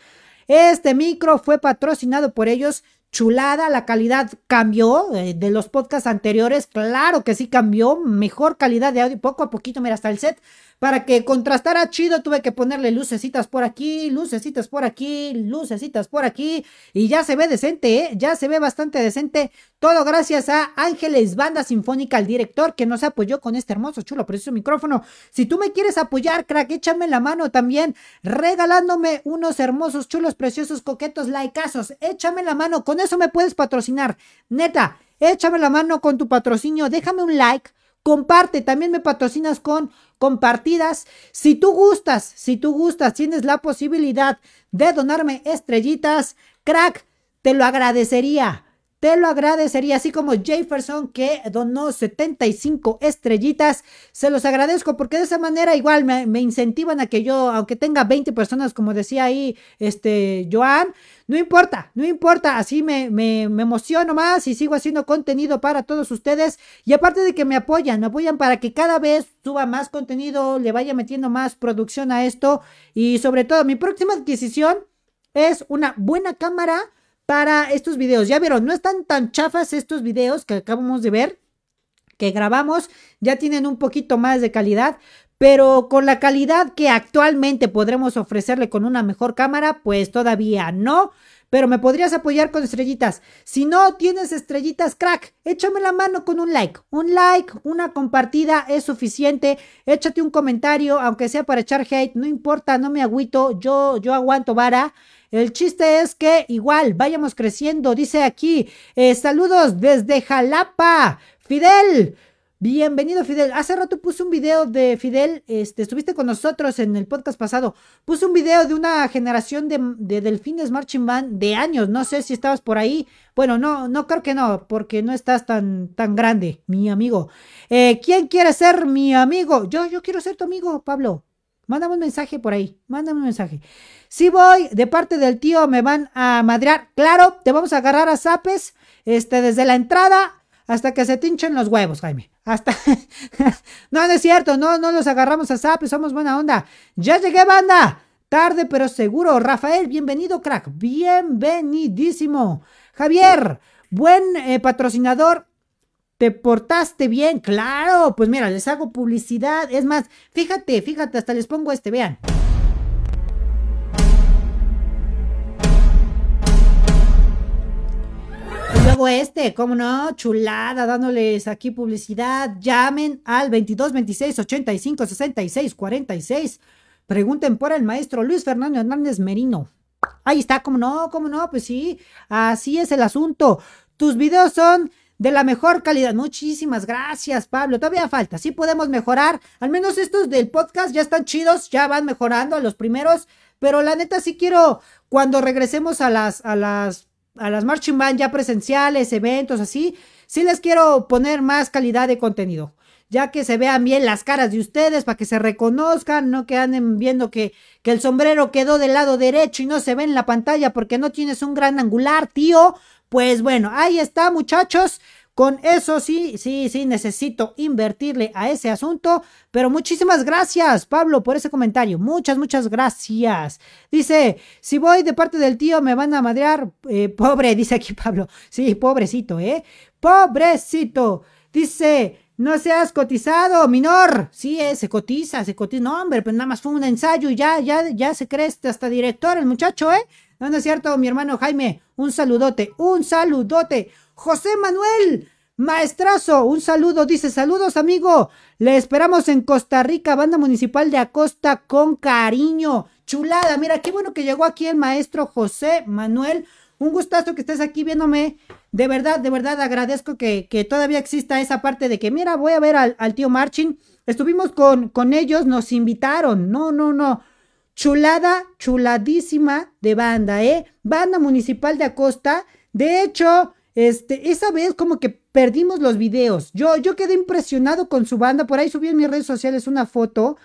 Este micro fue patrocinado por ellos. Chulada, la calidad cambió eh, de los podcasts anteriores, claro que sí cambió, mejor calidad de audio, poco a poquito, mira, hasta el set para que contrastara chido tuve que ponerle lucecitas por aquí, lucecitas por aquí, lucecitas por aquí. Y ya se ve decente, ¿eh? Ya se ve bastante decente. Todo gracias a Ángeles Banda Sinfónica, el director que nos apoyó con este hermoso, chulo, precioso micrófono. Si tú me quieres apoyar, crack, échame la mano también, regalándome unos hermosos, chulos, preciosos, coquetos, likeazos. Échame la mano, con eso me puedes patrocinar. Neta, échame la mano con tu patrocinio, déjame un like Comparte, también me patrocinas con compartidas. Si tú gustas, si tú gustas, tienes la posibilidad de donarme estrellitas, crack, te lo agradecería. Te lo agradecería, así como Jefferson que donó 75 estrellitas. Se los agradezco porque de esa manera igual me, incentivan a que yo, aunque tenga 20 personas, como decía ahí este Joan, no importa, no importa, así me, me, emociono más y sigo haciendo contenido para todos ustedes. Y aparte de que me apoyan, me apoyan para que cada vez suba más contenido, le vaya metiendo más producción a esto. Y sobre todo, mi próxima adquisición es una buena cámara para estos videos. Ya vieron, no están tan chafas estos videos que acabamos de ver, que grabamos, ya tienen un poquito más de calidad, pero con la calidad que actualmente podremos ofrecerle con una mejor cámara, pues todavía no. Pero me podrías apoyar con estrellitas. Si no tienes estrellitas, crack, échame la mano con un like. Un like, una compartida es suficiente. Échate un comentario, aunque sea para echar hate, no importa, no me agüito, yo, yo aguanto vara. El chiste es que igual vayamos creciendo. Dice aquí, eh, saludos desde Jalapa. Fidel, Bienvenido Fidel. Hace rato puse un video de Fidel, este, estuviste con nosotros en el podcast pasado. Puse un video de una generación de, de, Delfines Marching Band de años. No sé si estabas por ahí. Bueno, no, no creo que no, porque no estás tan, tan grande, mi amigo. Eh, ¿Quién quiere ser mi amigo? Yo, yo quiero ser tu amigo, Pablo. Mándame un mensaje por ahí. Mándame un mensaje. Si voy de parte del tío, me van a madrear. Claro, te vamos a agarrar a zapes. Este, desde la entrada hasta que se tinchen los huevos, Jaime. Hasta. no, no es cierto. No, no los agarramos a zapes. Somos buena onda. Ya llegué, banda. Tarde, pero seguro. Rafael, bienvenido, crack. Bienvenidísimo. Javier, buen eh, patrocinador ¿Te portaste bien? Claro, pues mira, les hago publicidad. Es más, fíjate, fíjate, hasta les pongo este, vean. Luego este, cómo no, chulada, dándoles aquí publicidad. Llamen al 22 26 85 66 46. Pregunten por el maestro Luis Fernando Hernández Merino. Ahí está, cómo no, cómo no, pues sí, así es el asunto. Tus videos son de la mejor calidad. Muchísimas gracias, Pablo. Todavía falta. Sí podemos mejorar. Al menos estos del podcast ya están chidos, ya van mejorando a los primeros. Pero la neta sí quiero, cuando regresemos a las, a las, a las marching band ya presenciales, eventos así, sí les quiero poner más calidad de contenido. Ya que se vean bien las caras de ustedes, para que se reconozcan, no que anden viendo que, que el sombrero quedó del lado derecho y no se ve en la pantalla porque no tienes un gran angular, tío. Pues bueno, ahí está, muchachos. Con eso sí, sí, sí, necesito invertirle a ese asunto. Pero muchísimas gracias, Pablo, por ese comentario. Muchas, muchas gracias. Dice, si voy de parte del tío, me van a madrear. Eh, pobre, dice aquí Pablo. Sí, pobrecito, ¿eh? Pobrecito. Dice, no seas cotizado, minor. Sí, eh, se cotiza, se cotiza. No, hombre, pues nada más fue un ensayo y ya, ya, ya se cree hasta director el muchacho, ¿eh? No, no es cierto, mi hermano Jaime. Un saludote, un saludote. José Manuel, maestrazo, un saludo. Dice, saludos, amigo. Le esperamos en Costa Rica, banda municipal de Acosta, con cariño. Chulada, mira, qué bueno que llegó aquí el maestro José Manuel. Un gustazo que estés aquí viéndome. De verdad, de verdad agradezco que, que todavía exista esa parte de que, mira, voy a ver al, tío Marchin. Estuvimos con, con ellos, nos invitaron. No, no, no. Chulada, chuladísima de banda, ¿eh? Banda Municipal de Acosta. De hecho, este, esa vez como que perdimos los videos. Yo, yo quedé impresionado con su banda. Por ahí subí en mis redes sociales una foto.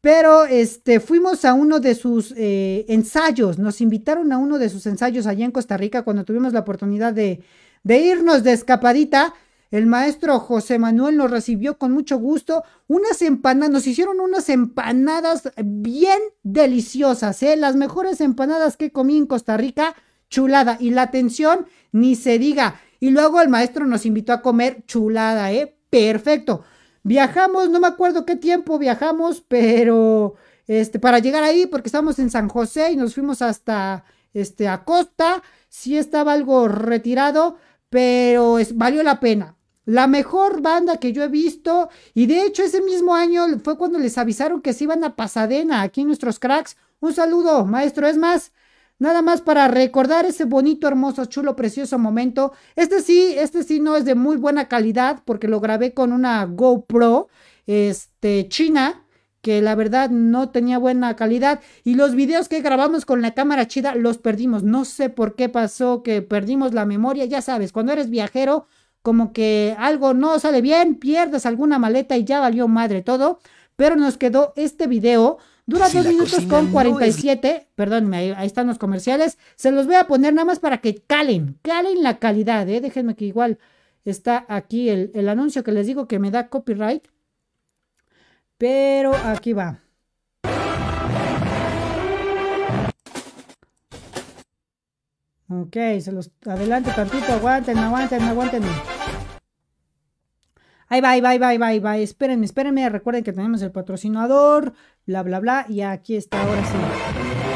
Pero este, fuimos a uno de sus eh, ensayos. Nos invitaron a uno de sus ensayos allá en Costa Rica cuando tuvimos la oportunidad de, de irnos de escapadita. El maestro José Manuel nos recibió con mucho gusto. Unas empanadas, nos hicieron unas empanadas bien deliciosas, ¿eh? Las mejores empanadas que comí en Costa Rica, chulada. Y la atención, ni se diga. Y luego el maestro nos invitó a comer chulada, ¿eh? Perfecto. Viajamos, no me acuerdo qué tiempo viajamos, pero este, para llegar ahí, porque estábamos en San José y nos fuimos hasta este, Acosta. Sí estaba algo retirado, pero es, valió la pena. La mejor banda que yo he visto, y de hecho ese mismo año fue cuando les avisaron que se iban a Pasadena, aquí nuestros cracks. Un saludo, maestro. Es más, nada más para recordar ese bonito, hermoso, chulo, precioso momento. Este sí, este sí no es de muy buena calidad porque lo grabé con una GoPro, este, china que la verdad no tenía buena calidad y los videos que grabamos con la cámara chida los perdimos. No sé por qué pasó que perdimos la memoria, ya sabes, cuando eres viajero como que algo no sale bien, pierdes alguna maleta y ya valió madre todo, pero nos quedó este video. Dura dos minutos con 47, perdón, ahí, ahí, están los comerciales. Se los voy a poner nada más para que calen, calen la calidad, ¿eh? Déjenme que igual está aquí el, el anuncio que les digo que me da copyright. Pero aquí va. Ok, se los adelante tantito, aguanten, aguanten, aguanten. Ahí va, ahí va, ahí va, ahí va, va. Espérenme, espérenme. Recuerden que tenemos el patrocinador, bla, bla, bla. Y aquí está, ahora sí.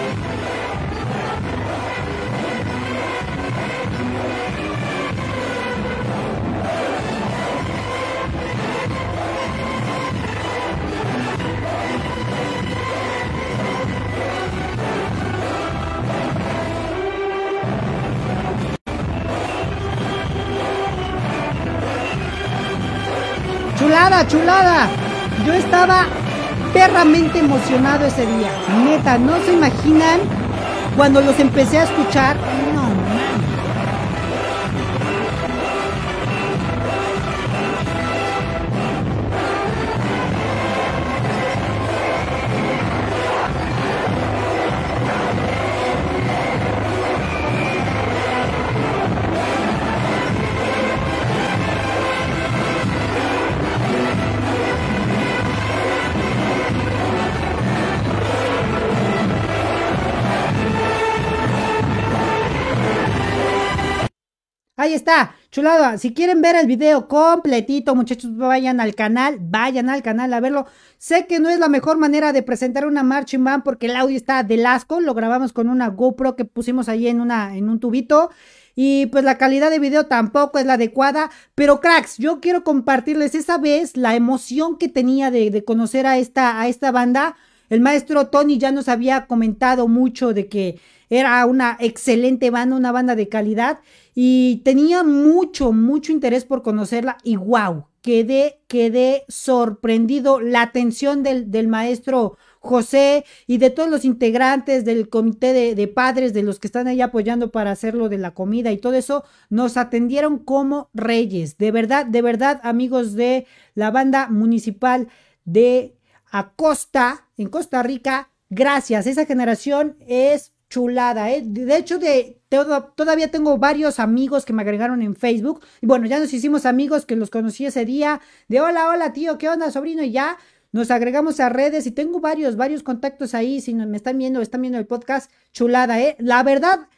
Chulada. Yo estaba perramente emocionado ese día. Neta, no se imaginan cuando los empecé a escuchar. Está, chulada. Si quieren ver el video completito, muchachos, vayan al canal, vayan al canal a verlo. Sé que no es la mejor manera de presentar una marching band porque el audio está del asco. Lo grabamos con una GoPro que pusimos ahí en, una, en un tubito. Y pues la calidad de video tampoco es la adecuada. Pero cracks, yo quiero compartirles esa vez la emoción que tenía de, de conocer a esta, a esta banda. El maestro Tony ya nos había comentado mucho de que era una excelente banda, una banda de calidad y tenía mucho, mucho interés por conocerla y wow, quedé, quedé sorprendido. La atención del, del maestro José y de todos los integrantes del comité de, padres, de los que están ahí apoyando para hacerlo de la comida y todo eso, nos atendieron como reyes. De verdad, de verdad, amigos de la banda municipal de Acosta, en Costa Rica, gracias. Esa generación es chulada, ¿eh? De hecho, de, todavía tengo varios amigos que me agregaron en Facebook. Y bueno, ya nos hicimos amigos que los conocí ese día. De hola, hola, tío, ¿qué onda, sobrino? Y ya nos agregamos a redes y tengo varios, varios contactos ahí. Si me están viendo, están viendo el podcast, chulada, ¿eh? La verdad,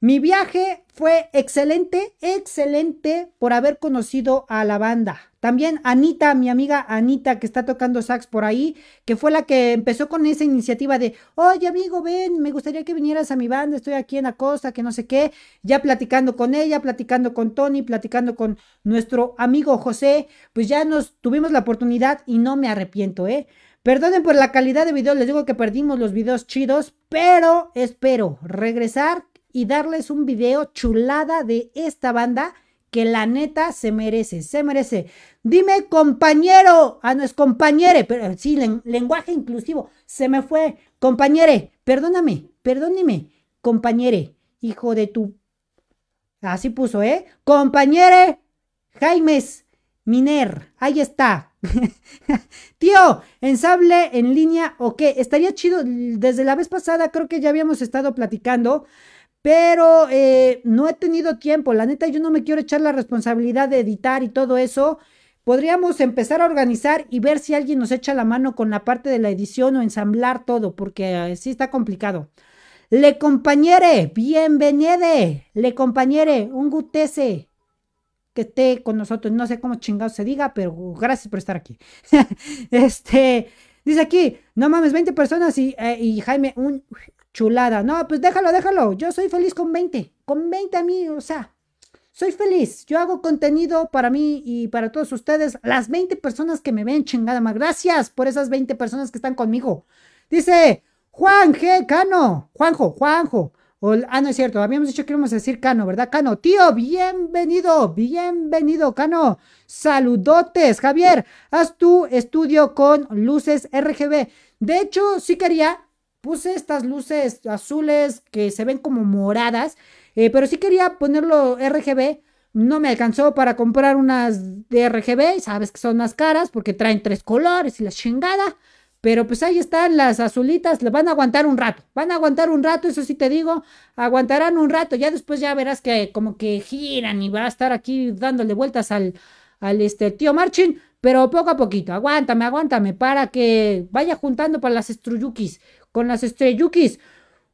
mi viaje fue excelente, excelente por haber conocido a la banda. También Anita, mi amiga Anita, que está tocando sax por ahí, que fue la que empezó con esa iniciativa de, oye amigo, ven, me gustaría que vinieras a mi banda, estoy aquí en la costa, que no sé qué, ya platicando con ella, platicando con Tony, platicando con nuestro amigo José, pues ya nos tuvimos la oportunidad y no me arrepiento, ¿eh? Perdonen por la calidad de video, les digo que perdimos los videos chidos, pero espero regresar y darles un video chulada de esta banda que la neta se merece, se merece. Dime compañero, ah no es compañere, pero sí, len, lenguaje inclusivo, se me fue, compañere, perdóname, perdóneme, compañere, hijo de tu, así puso, ¿eh? Compañere Jaimes Miner, ahí está. Tío, ensable en línea o qué, estaría chido, desde la vez pasada creo que ya habíamos estado platicando pero eh, no he tenido tiempo. La neta, yo no me quiero echar la responsabilidad de editar y todo eso. Podríamos empezar a organizar y ver si alguien nos echa la mano con la parte de la edición o ensamblar todo, porque eh, sí está complicado. Le compañere, bienvenide. Le compañere, un gutese que esté con nosotros. No sé cómo chingado se diga, pero gracias por estar aquí. este, dice aquí, no mames, 20 personas eh, y Jaime, un chulada. No, pues déjalo, déjalo. Yo soy feliz con 20. Con 20 a mí, o sea, soy feliz. Yo hago contenido para mí y para todos ustedes. Las 20 personas que me ven, chingada más. Gracias por esas 20 personas que están conmigo. Dice Juan G. Cano. Juanjo, Juanjo. ah, no es cierto. Habíamos dicho que íbamos a decir Cano, ¿verdad? Cano, tío, bienvenido. Bienvenido, Cano. Saludotes, Javier. Haz tu estudio con luces RGB. De hecho, sí quería puse estas luces azules que se ven como moradas, eh, pero sí quería ponerlo RGB. No me alcanzó para comprar unas de RGB, sabes que son más caras porque traen tres colores y la chingada. Pero pues ahí están las azulitas, le van a aguantar un rato, van a aguantar un rato, eso sí te digo, aguantarán un rato, ya después ya verás que como que giran y va a estar aquí dándole vueltas al, al este tío Marchin, pero poco a poquito, aguántame, aguántame, para que vaya juntando para las estruyukis con las estrellukis.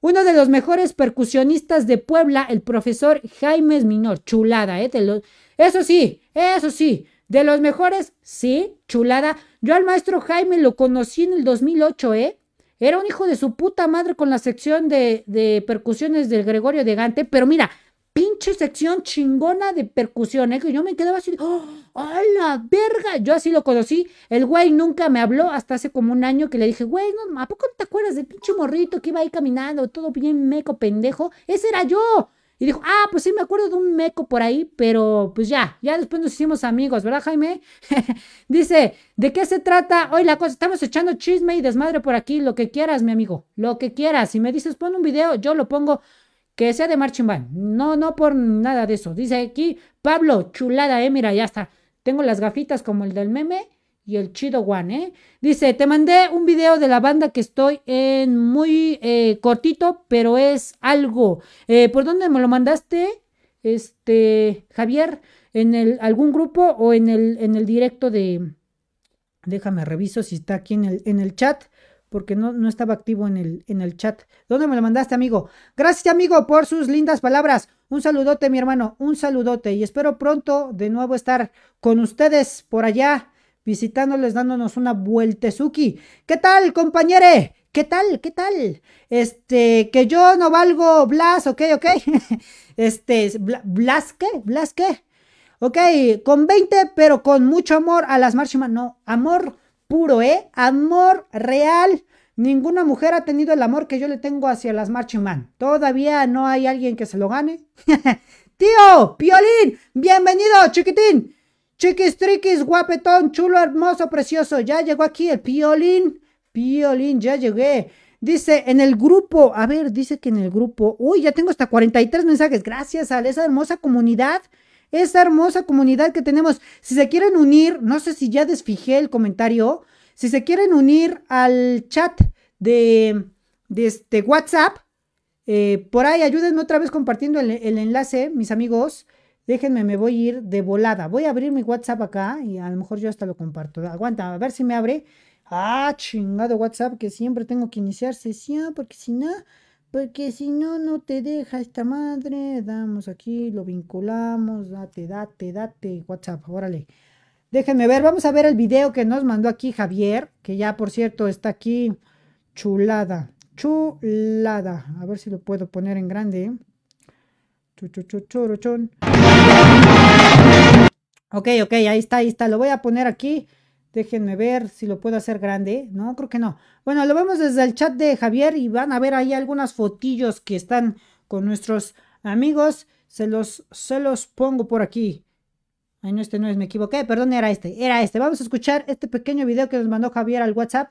Uno de los mejores percusionistas de Puebla, el profesor Jaime Minor. Chulada, ¿eh? Eso sí, eso sí. De los mejores, sí, chulada. Yo al maestro Jaime lo conocí en el 2008, ¿eh? Era un hijo de su puta madre con la sección de, de percusiones del Gregorio de Gante. Pero mira, pinche sección chingona de percusión. Que yo me quedaba así, ¡oh, la verga! Yo así lo conocí. El güey nunca me habló hasta hace como un año que le dije, güey, no, ¿a poco te acuerdas del pinche morrito que iba ahí caminando, todo bien meco, pendejo? Ese era yo. Y dijo, ah, pues sí, me acuerdo de un meco por ahí, pero pues ya, ya después nos hicimos amigos, ¿verdad, Jaime? Dice, ¿de qué se trata hoy la cosa? Estamos echando chisme y desmadre por aquí, lo que quieras, mi amigo, lo que quieras. Si me dices, pon un video, yo lo pongo que sea de marching band. No, no por nada de eso. Dice aquí, Pablo, chulada, eh, mira, ya está. Tengo las gafitas como el del meme y el chido one, eh. Dice, te mandé un video de la banda que estoy en muy eh, cortito, pero es algo. Eh, ¿Por dónde me lo mandaste? Este, Javier, en el, algún grupo o en el, en el directo de... Déjame reviso si está aquí en el, en el chat porque no, no estaba activo en el, en el chat. ¿Dónde me lo mandaste, amigo? Gracias, amigo, por sus lindas palabras. Un saludote, mi hermano, un saludote. Y espero pronto de nuevo estar con ustedes por allá, visitándoles, dándonos una vueltezuki. ¿Qué tal, compañere? ¿Qué tal? ¿Qué tal? Este, que yo no valgo Blas, ok, ok. Este, ¿Blas qué? ¿Blas qué? Ok, con 20, pero con mucho amor a las marchimas. No, amor puro, ¿eh? Amor real. Ninguna mujer ha tenido el amor que yo le tengo hacia las Marching Man. Todavía no hay alguien que se lo gane. Tío, Piolín, bienvenido, chiquitín. Chiquis, triquis, guapetón, chulo, hermoso, precioso. Ya llegó aquí el Piolín. Piolín, ya llegué. Dice en el grupo, a ver, dice que en el grupo, uy, ya tengo hasta 43 mensajes. Gracias a esa hermosa comunidad esa hermosa comunidad que tenemos. Si se quieren unir, no sé si ya desfijé el comentario, si se quieren unir al chat de, de este WhatsApp, eh, por ahí ayúdenme otra vez compartiendo el, el, enlace, mis amigos. Déjenme, me voy a ir de volada. Voy a abrir mi WhatsApp acá y a lo mejor yo hasta lo comparto. Aguanta, a ver si me abre. Ah, chingado WhatsApp, que siempre tengo que iniciar sesión, porque si no, porque si no, no te deja esta madre. Damos aquí, lo vinculamos. Date, date, date. WhatsApp, órale. Déjenme ver, vamos a ver el video que nos mandó aquí Javier, que ya por cierto está aquí. Chulada, chulada. A ver si lo puedo poner en grande. Ok, ok, ahí está, ahí está. Lo voy a poner aquí. Déjenme ver si lo puedo hacer grande. No, creo que no. Bueno, lo vemos desde el chat de Javier y van a ver ahí algunas fotillos que están con nuestros amigos. Se los, se los pongo por aquí. Ay, no, este no es, me equivoqué. Perdón, era este, era este. Vamos a escuchar este pequeño video que nos mandó Javier al WhatsApp.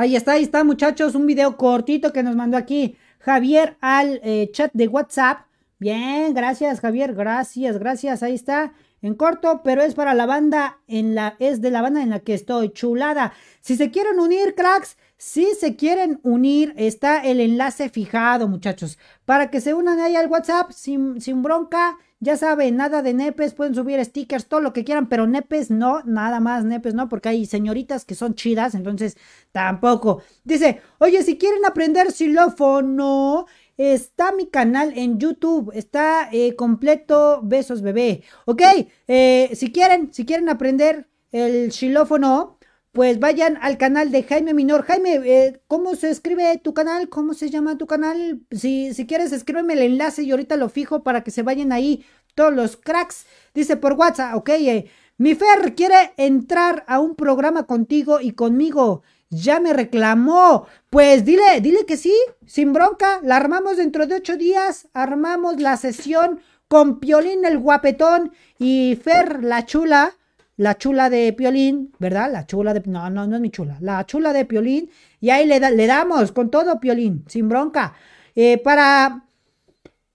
Ahí está, ahí está, muchachos, un video cortito que nos mandó aquí Javier al eh, chat de WhatsApp. Bien, gracias, Javier, gracias, gracias, ahí está. En corto, pero es para la banda en la es de la banda en la que estoy, chulada. Si se quieren unir, cracks, si se quieren unir, está el enlace fijado, muchachos, para que se unan ahí al WhatsApp sin, sin bronca. Ya saben, nada de nepes, pueden subir stickers, todo lo que quieran, pero nepes no, nada más nepes no, porque hay señoritas que son chidas, entonces tampoco. Dice, oye, si quieren aprender xilófono, está mi canal en YouTube, está eh, completo, besos bebé. Ok, eh, si quieren, si quieren aprender el xilófono, pues vayan al canal de Jaime Minor. Jaime, eh, ¿cómo se escribe tu canal? ¿Cómo se llama tu canal? Si, si quieres, escríbeme el enlace y ahorita lo fijo para que se vayan ahí todos los cracks. Dice por WhatsApp, ok. Eh, mi Fer quiere entrar a un programa contigo y conmigo. Ya me reclamó. Pues dile, dile que sí, sin bronca. La armamos dentro de ocho días. Armamos la sesión con Piolín el guapetón y Fer la chula la chula de Piolín, ¿verdad? La chula de... No, no, no es mi chula. La chula de Piolín. Y ahí le, le damos con todo Piolín, sin bronca. Eh, para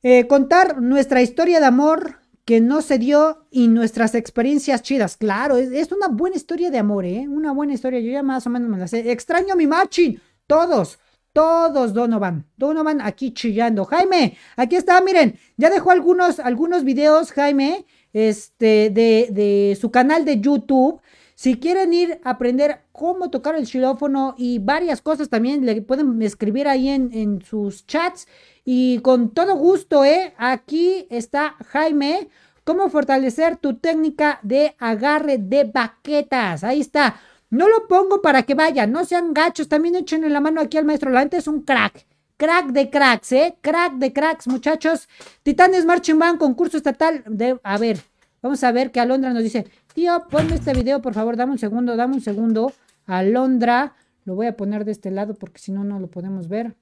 eh, contar nuestra historia de amor que no se dio y nuestras experiencias chidas. Claro, es, una buena historia de amor, ¿eh? Una buena historia. Yo ya más o menos me la sé. Extraño mi matching. Todos. Todos Donovan. Donovan aquí chillando. Jaime, aquí está, miren. Ya dejó algunos, algunos videos, Jaime este, de, de su canal de YouTube. Si quieren ir a aprender cómo tocar el xilófono y varias cosas también, le pueden escribir ahí en, en, sus chats. Y con todo gusto, ¿eh? Aquí está Jaime. Cómo fortalecer tu técnica de agarre de baquetas. Ahí está. No lo pongo para que vayan, no sean gachos. También echen la mano aquí al maestro. La gente es un crack. Crack de cracks, ¿eh? Crack de cracks, muchachos. Titanes Marching Band, concurso estatal. De, a ver, vamos a ver que Alondra nos dice, tío, ponme este video, por favor, dame un segundo, dame un segundo. Alondra, lo voy a poner de este lado porque si no, no lo podemos ver.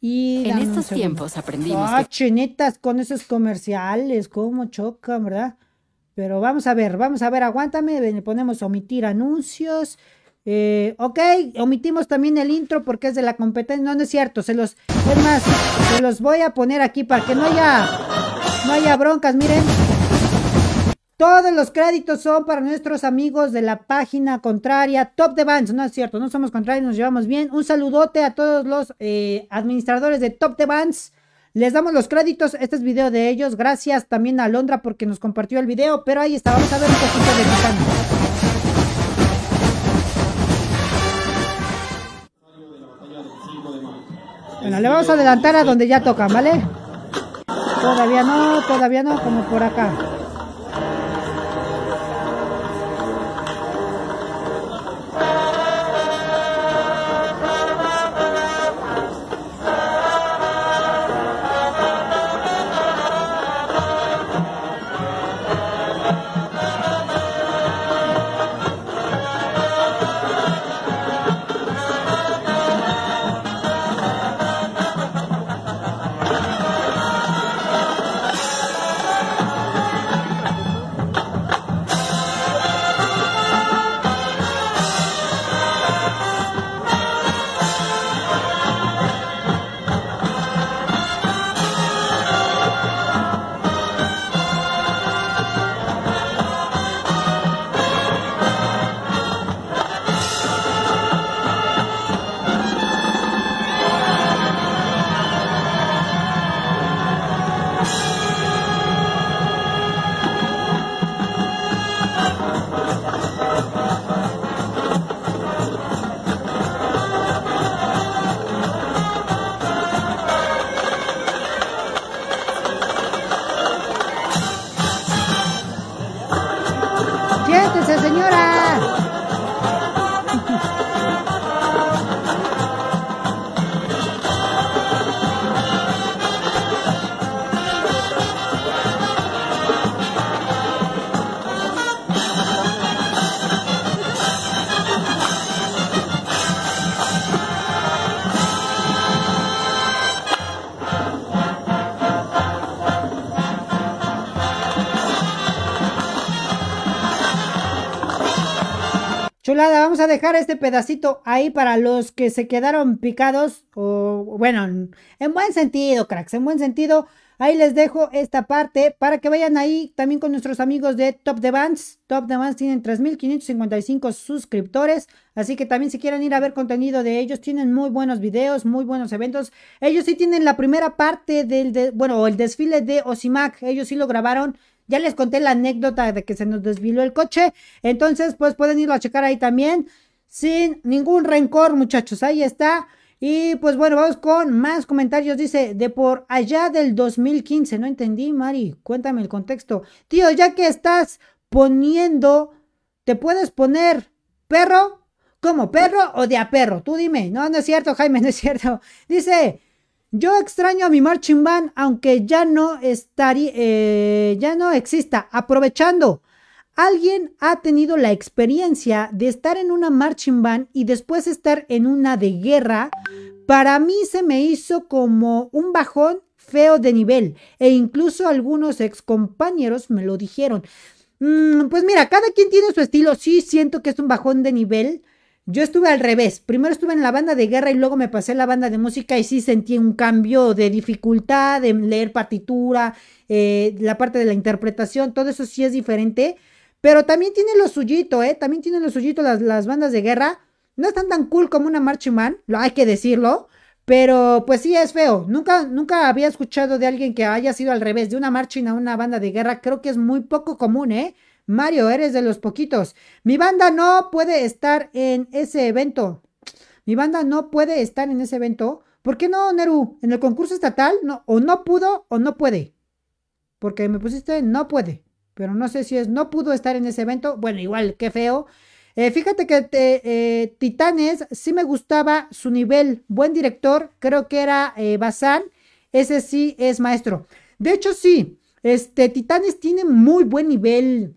Y en estos tiempos aprendimos.
Ah, chinitas con esos comerciales, cómo chocan, ¿verdad? Pero vamos a ver, vamos a ver, aguántame, le ponemos omitir anuncios. Eh, ok, omitimos también el intro porque es de la competencia. No, no es cierto. Se los, es más, se los voy a poner aquí para que no haya, no haya broncas. Miren, todos los créditos son para nuestros amigos de la página contraria, Top de Bands. No es cierto, no somos contrarios, nos llevamos bien. Un saludote a todos los eh, administradores de Top de Bands. Les damos los créditos. Este es video de ellos. Gracias también a Londra porque nos compartió el video. Pero ahí está, vamos a ver un poquito de Titán. Bueno, le vamos a adelantar a donde ya tocan, ¿vale? Todavía no, todavía no, como por acá. Vamos a dejar este pedacito ahí para los que se quedaron picados. O bueno, en buen sentido, cracks, en buen sentido. Ahí les dejo esta parte para que vayan ahí también con nuestros amigos de Top The. Top The Bands tienen 3.555 suscriptores. Así que también si quieren ir a ver contenido de ellos, tienen muy buenos videos, muy buenos eventos. Ellos sí tienen la primera parte del, bueno, el desfile de Osimac. Ellos sí lo grabaron. Ya les conté la anécdota de que se nos desviló el coche. Entonces, pues pueden irlo a checar ahí también. Sin ningún rencor, muchachos. Ahí está. Y pues bueno, vamos con más comentarios. Dice, de por allá del 2015. No entendí, Mari. Cuéntame el contexto. Tío, ya que estás poniendo, ¿te puedes poner perro? ¿Cómo? ¿Perro o de a perro? Tú dime. No, no es cierto, Jaime, no es cierto. Dice, yo extraño a mi marching band, aunque ya no estaría, eh, ya no exista. Aprovechando. ¿Alguien ha tenido la experiencia de estar en una marching band y después estar en una de guerra? Para mí se me hizo como un bajón feo de nivel e incluso algunos ex compañeros me lo dijeron. Mm, pues mira, cada quien tiene su estilo. Sí siento que es un bajón de nivel. Yo estuve al revés. Primero estuve en la banda de guerra y luego me pasé a la banda de música y sí sentí un cambio de dificultad, de leer partitura, eh, la parte de la interpretación, todo eso sí es diferente. Pero también tiene lo suyito, ¿eh? También tiene lo suyito las, bandas de guerra. No están tan cool como una marching lo hay que decirlo. Pero pues sí es feo. Nunca, nunca había escuchado de alguien que haya sido al revés, de una marching a una banda de guerra. Creo que es muy poco común, ¿eh? Mario, eres de los poquitos. Mi banda no puede estar en ese evento. Mi banda no puede estar en ese evento. ¿Por qué no, Neru? ¿En el concurso estatal? No, o no pudo o no puede. Porque me pusiste no puede pero no sé si es, no pudo estar en ese evento. Bueno, igual, qué feo. Eh, fíjate que eh, Titanes sí me gustaba su nivel, buen director, creo que era eh, Bazán, ese sí es maestro. De hecho, sí, este Titanes tiene muy buen nivel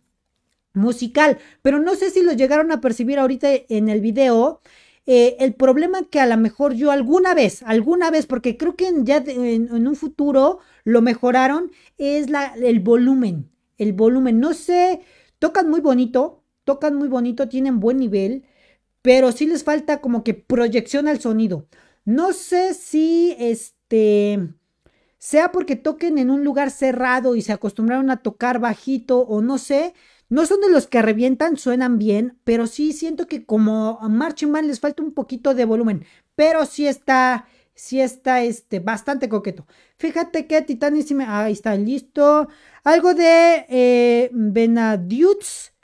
musical, pero no sé si lo llegaron a percibir ahorita en el video. el problema que a lo mejor yo alguna vez, alguna vez, porque creo que ya en, un futuro lo mejoraron, es el volumen el volumen. No sé, tocan muy bonito, tocan muy bonito, tienen buen nivel, pero sí les falta como que proyección al sonido. No sé si este sea porque toquen en un lugar cerrado y se acostumbraron a tocar bajito o no sé. No son de los que revientan, suenan bien, pero sí siento que como a Marching Band les falta un poquito de volumen, pero sí está, sí está este, bastante coqueto. Fíjate que Titanísima, ahí está listo. Algo de eh,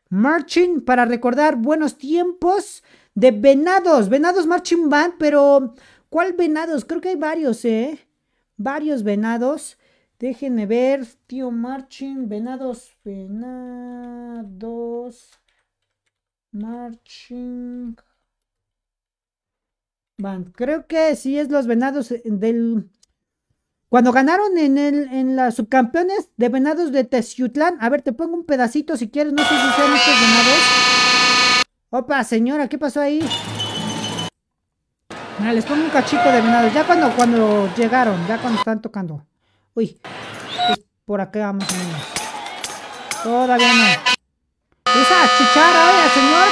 Marching para recordar buenos tiempos de Venados, Venados Marching Band, pero ¿cuál Venados? Creo que hay varios, ¿eh? Varios Venados. Déjenme ver, tío Marching, Venados, Venados, Marching Band. Creo que sí es los Venados del cuando ganaron en, el, en las subcampeones de venados de Teciutlán, a ver, te pongo un pedacito si quieres, no sé si sean estos venados. Opa, señora, ¿qué pasó ahí? Mira, les pongo un cachito de venados, ya cuando, cuando llegaron, ya cuando están tocando. Uy, pues por acá más o. Todavía no. Esa chicharra, oiga, señor.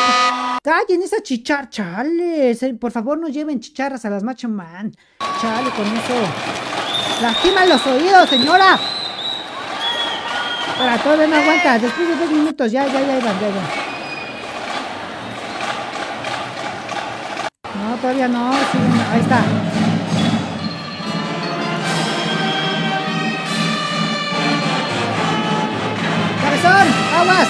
Callen esa chicharra, chale. Por favor, no lleven chicharras a las macho man. Chale con eso. Lastima los oídos, señora. Para todavía no aguanta. Después de dos minutos, ya, ya, ya iban, ya, ya. No, todavía no. ahí está. ¡Aguas!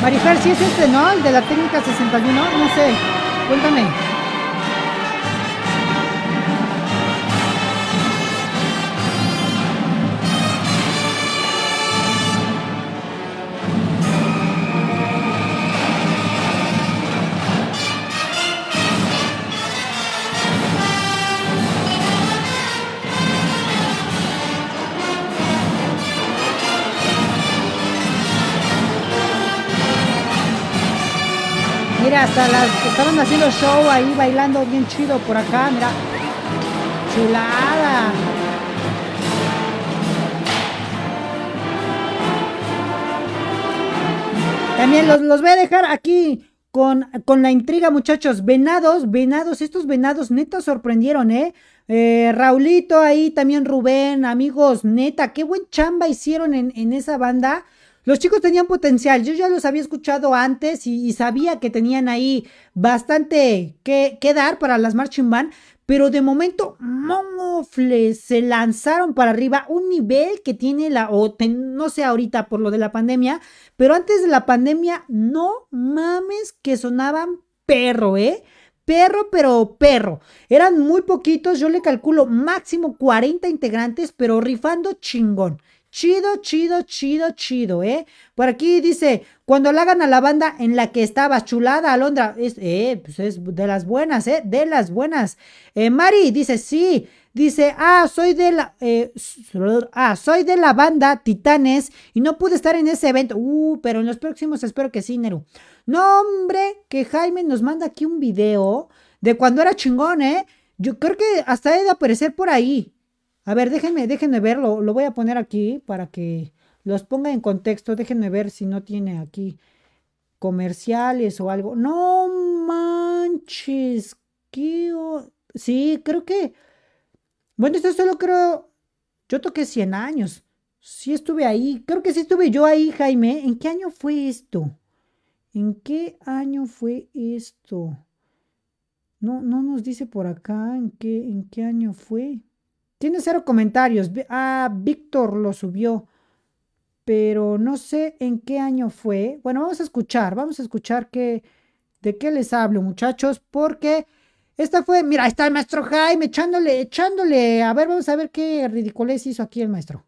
Marifer, si es este, ¿no? El de la técnica 61, no sé. Cuéntame. hasta las estaban haciendo show ahí, bailando bien chido por acá, mira. Chulada. También los, los voy a dejar aquí con, con, la intriga, muchachos. Venados, venados, estos venados neta sorprendieron, ¿eh? ¿eh? Raulito ahí, también Rubén, amigos, neta, qué buen chamba hicieron en, en esa banda. Los chicos tenían potencial, yo ya los había escuchado antes y, sabía que tenían ahí bastante que, dar para las marching band, pero de momento, momofles, se lanzaron para arriba un nivel que tiene la, o no sé ahorita por lo de la pandemia, pero antes de la pandemia, no mames que sonaban perro, ¿eh? Perro, pero perro. Eran muy poquitos, yo le calculo máximo 40 integrantes, pero rifando chingón. Chido, chido, chido, chido, ¿eh? Por aquí dice, cuando la hagan a la banda en la que estaba chulada, Alondra, es, eh, pues es de las buenas, ¿eh? De las buenas. Eh, Mari dice, sí. Dice, ah, soy de la, eh, ah, soy de la banda Titanes y no pude estar en ese evento. Uh, pero en los próximos espero que sí, Neru. No, hombre, que Jaime nos manda aquí un video de cuando era chingón, ¿eh? Yo creo que hasta he de aparecer por ahí. A ver, déjenme, déjenme verlo. Lo voy a poner aquí para que los ponga en contexto. Déjenme ver si no tiene aquí comerciales o algo. No manches. Sí, creo que... Bueno, esto solo creo... Yo toqué 100 años. Sí estuve ahí. Creo que sí estuve yo ahí, Jaime. ¿En qué año fue esto? ¿En qué año fue esto? No, no nos dice por acá en qué, en qué año fue. Tiene cero comentarios. Ah, Víctor lo subió. Pero no sé en qué año fue. Bueno, vamos a escuchar. Vamos a escuchar qué, de qué les hablo, muchachos. Porque esta fue. Mira, está el maestro Jaime echándole, echándole. A ver, vamos a ver qué ridiculez hizo aquí el maestro.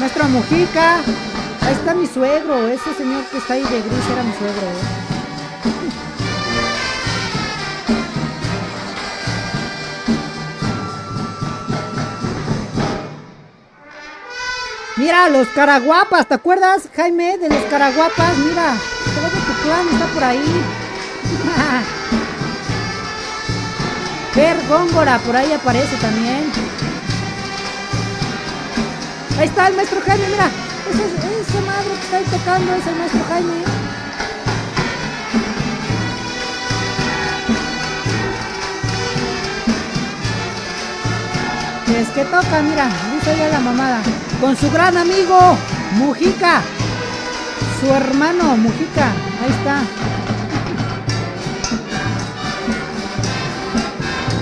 Maestro Mujica. Ahí está mi suegro, ese señor que está ahí de gris era mi suegro. ¿eh? Mira, los caraguapas, ¿te acuerdas, Jaime, de los caraguapas? Mira, todo tu clan está por ahí. Ver Góngora, por ahí aparece también. Ahí está el maestro Jaime, mira. Esa, madre que está ahí tocando es el maestro Jaime. Es que toca, mira, dice ya la mamada. Con su gran amigo, Mujica. Su hermano, Mujica. Ahí está.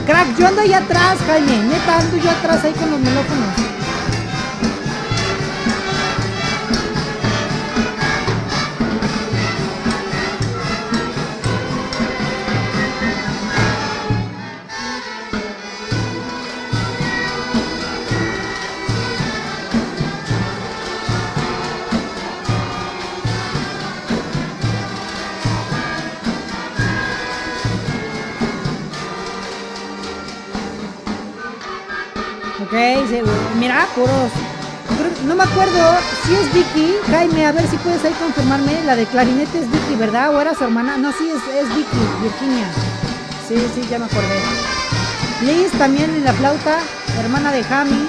Crack, yo ando ahí atrás, Jaime. Neta, ando yo atrás ahí con los melófonos. Mira, puros. No me acuerdo si es Vicky. Jaime, a ver si puedes ahí confirmarme. La de clarinete es Vicky, ¿verdad? ¿O era su hermana? No, sí, es, Vicky, Virginia. Sí, sí, ya me acordé. Liz también en la flauta, hermana de Jami.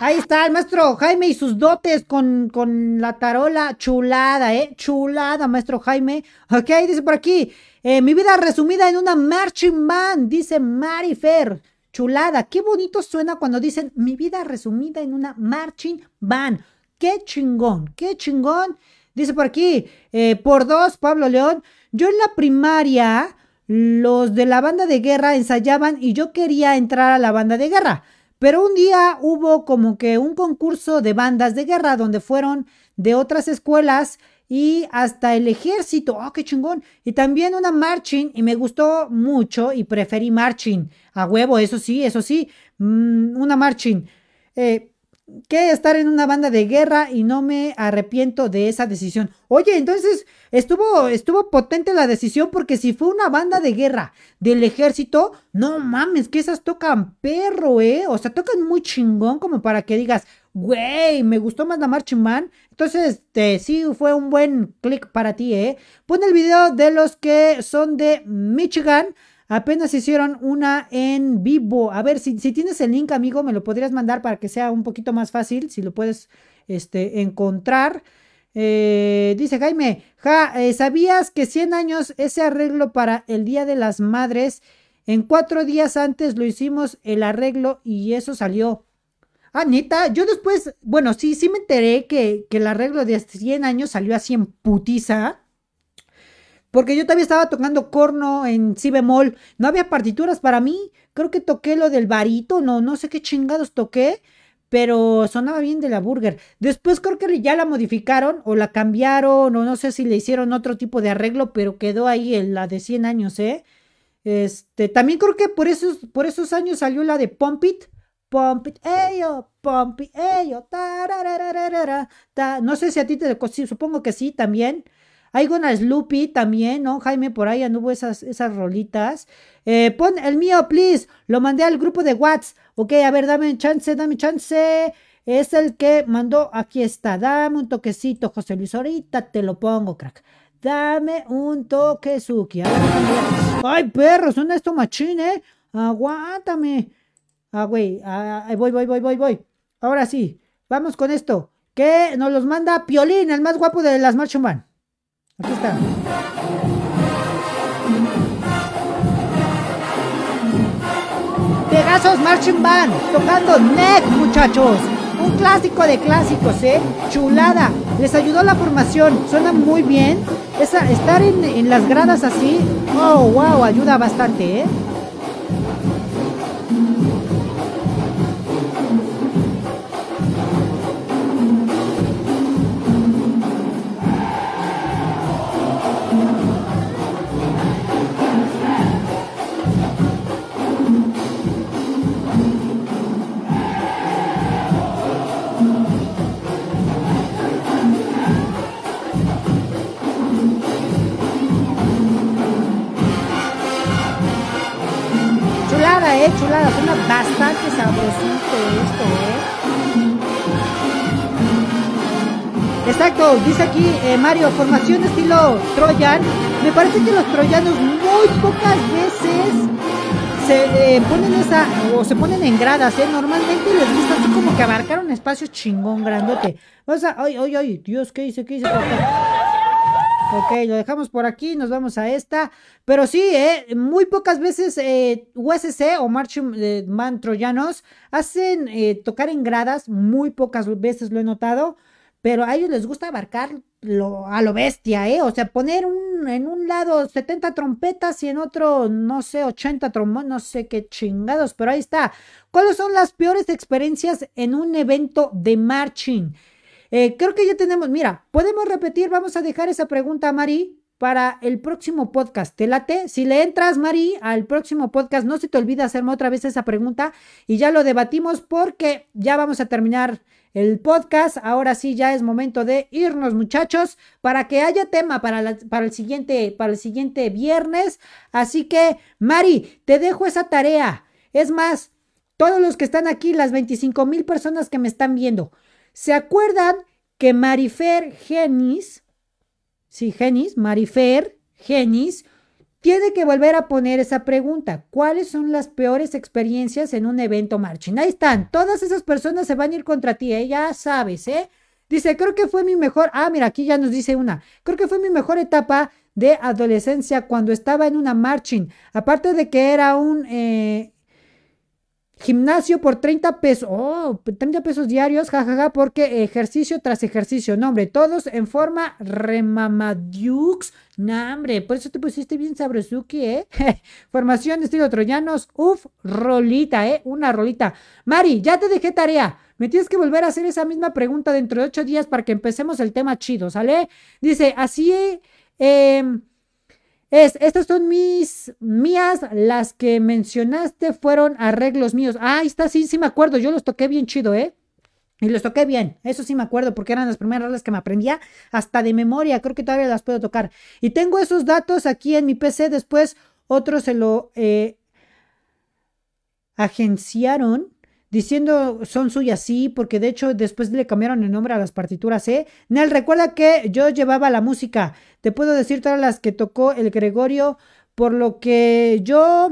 Ahí está el maestro Jaime y sus dotes con, con la tarola. Chulada, ¿eh? Chulada, maestro Jaime. Ok, dice por aquí. Eh, mi vida resumida en una marching band, dice Marifer. Chulada, qué bonito suena cuando dicen mi vida resumida en una marching band. Qué chingón, qué chingón. Dice por aquí, eh, por dos, Pablo León. Yo en la primaria, los de la banda de guerra ensayaban y yo quería entrar a la banda de guerra. Pero un día hubo como que un concurso de bandas de guerra donde fueron de otras escuelas y hasta el ejército. ¡Oh, qué chingón! Y también una marching y me gustó mucho y preferí marching. A huevo, eso sí, eso sí. Mm, una marching. Eh, que estar en una banda de guerra y no me arrepiento de esa decisión. Oye, entonces estuvo, estuvo potente la decisión porque si fue una banda de guerra del ejército, no mames, que esas tocan perro, ¿eh? O sea, tocan muy chingón como para que digas, güey, me gustó más la Marching Band. Entonces, este, sí, fue un buen click para ti, ¿eh? Pon el video de los que son de Michigan. Apenas hicieron una en vivo. A ver, si, si, tienes el link, amigo, me lo podrías mandar para que sea un poquito más fácil, si lo puedes este, encontrar. Eh, dice Jaime, ja, eh, ¿sabías que 100 años ese arreglo para el Día de las Madres? En cuatro días antes lo hicimos el arreglo y eso salió. Ah, neta, yo después, bueno, sí, sí me enteré que, que el arreglo de 100 años salió así en putiza. Porque yo todavía estaba tocando corno en si bemol. No había partituras para mí. Creo que toqué lo del varito, no, no sé qué chingados toqué. Pero sonaba bien de la burger. Después creo que ya la modificaron o la cambiaron o no sé si le hicieron otro tipo de arreglo, pero quedó ahí en la de 100 años, ¿eh? Este, también creo que por esos, por esos años salió la de Pump It. Pump It, ello, Pump ello, ta, No sé si a ti te supongo que sí también. Hay una Sloopy también, ¿no? Jaime por ahí anduvo esas, esas rolitas. Eh, pon el mío, please. Lo mandé al grupo de WhatsApp. Ok, a ver, dame chance, dame chance. Es el que mandó. Aquí está. Dame un toquecito, José Luis. Ahorita te lo pongo, crack. Dame un toque, Suki. Ay, perro, son esto machín, ¿eh? Aguántame. Ah, güey. Ah, voy, voy, voy, voy, voy. Ahora sí. Vamos con esto. Que nos los manda Piolín, el más guapo de las Marching Band. Aquí está. Pegasos Marching Band, tocando Neck, muchachos. Un clásico de clásicos, ¿eh? Chulada. Les ayudó la formación. Suena muy bien. Esa, estar en, en las gradas así. Oh, wow, ayuda bastante, ¿eh? Suena bastante sabrosito esto, eh. Exacto, dice aquí eh, Mario, formación estilo Troyan. Me parece que los troyanos muy pocas veces se eh, ponen esa, o se ponen en gradas, ¿eh? Normalmente les gusta así como que abarcar un espacio chingón, grandote. O sea, ay, ay, ay, Dios, ¿qué hice? ¿Qué hice? Ok, lo dejamos por aquí, nos vamos a esta. Pero sí, eh, muy pocas veces eh, USC o Marching eh, Man Troyanos hacen eh, tocar en gradas, muy pocas veces lo he notado. Pero a ellos les gusta abarcar lo, a lo bestia, ¿eh? O sea, poner un, en un lado 70 trompetas y en otro, no sé, 80 trombones, no sé qué chingados, pero ahí está. ¿Cuáles son las peores experiencias en un evento de marching? Eh, creo que ya tenemos, mira, podemos repetir, vamos a dejar esa pregunta Mari para el próximo podcast. ¿Te late? Si le entras, Mari, al próximo podcast, no se te olvide hacerme otra vez esa pregunta y ya lo debatimos porque ya vamos a terminar el podcast. Ahora sí, ya es momento de irnos, muchachos, para que haya tema para, para, el, siguiente, para el siguiente viernes. Así que, Mari, te dejo esa tarea. Es más, todos los que están aquí, las 25 mil personas que me están viendo, ¿Se acuerdan que Marifer Genis, sí, Genis, Marifer Genis, tiene que volver a poner esa pregunta. ¿Cuáles son las peores experiencias en un evento marching? Ahí están. Todas esas personas se van a ir contra ti, ¿eh? ya sabes, ¿eh? Dice, creo que fue mi mejor. Ah, mira, aquí ya nos dice una. Creo que fue mi mejor etapa de adolescencia cuando estaba en una marching. Aparte de que era un eh, Gimnasio por 30 pesos. Oh, 30 pesos diarios, jajaja, porque ejercicio tras ejercicio. No, hombre, todos en forma remamadiux. No, hombre, por eso te pusiste bien sabrosuki, ¿eh? Formación estilo troyanos. Uf, rolita, ¿eh? Una rolita. Mari, ya te dejé tarea. Me tienes que volver a hacer esa misma pregunta dentro de ocho días para que empecemos el tema chido, ¿sale? Dice, así, eh, es, estas son mis mías, las que mencionaste fueron arreglos míos. Ah, ahí está, sí, sí me acuerdo, yo los toqué bien chido, ¿eh? Y los toqué bien, eso sí me acuerdo, porque eran las primeras rolas que me aprendía hasta de memoria, creo que todavía las puedo tocar. Y tengo esos datos aquí en mi PC, después otros se lo eh, agenciaron diciendo son suyas, sí, porque de hecho después le cambiaron el nombre a las partituras, ¿eh? Nel, recuerda que yo llevaba la música, te puedo decir todas las que tocó el Gregorio, por lo que yo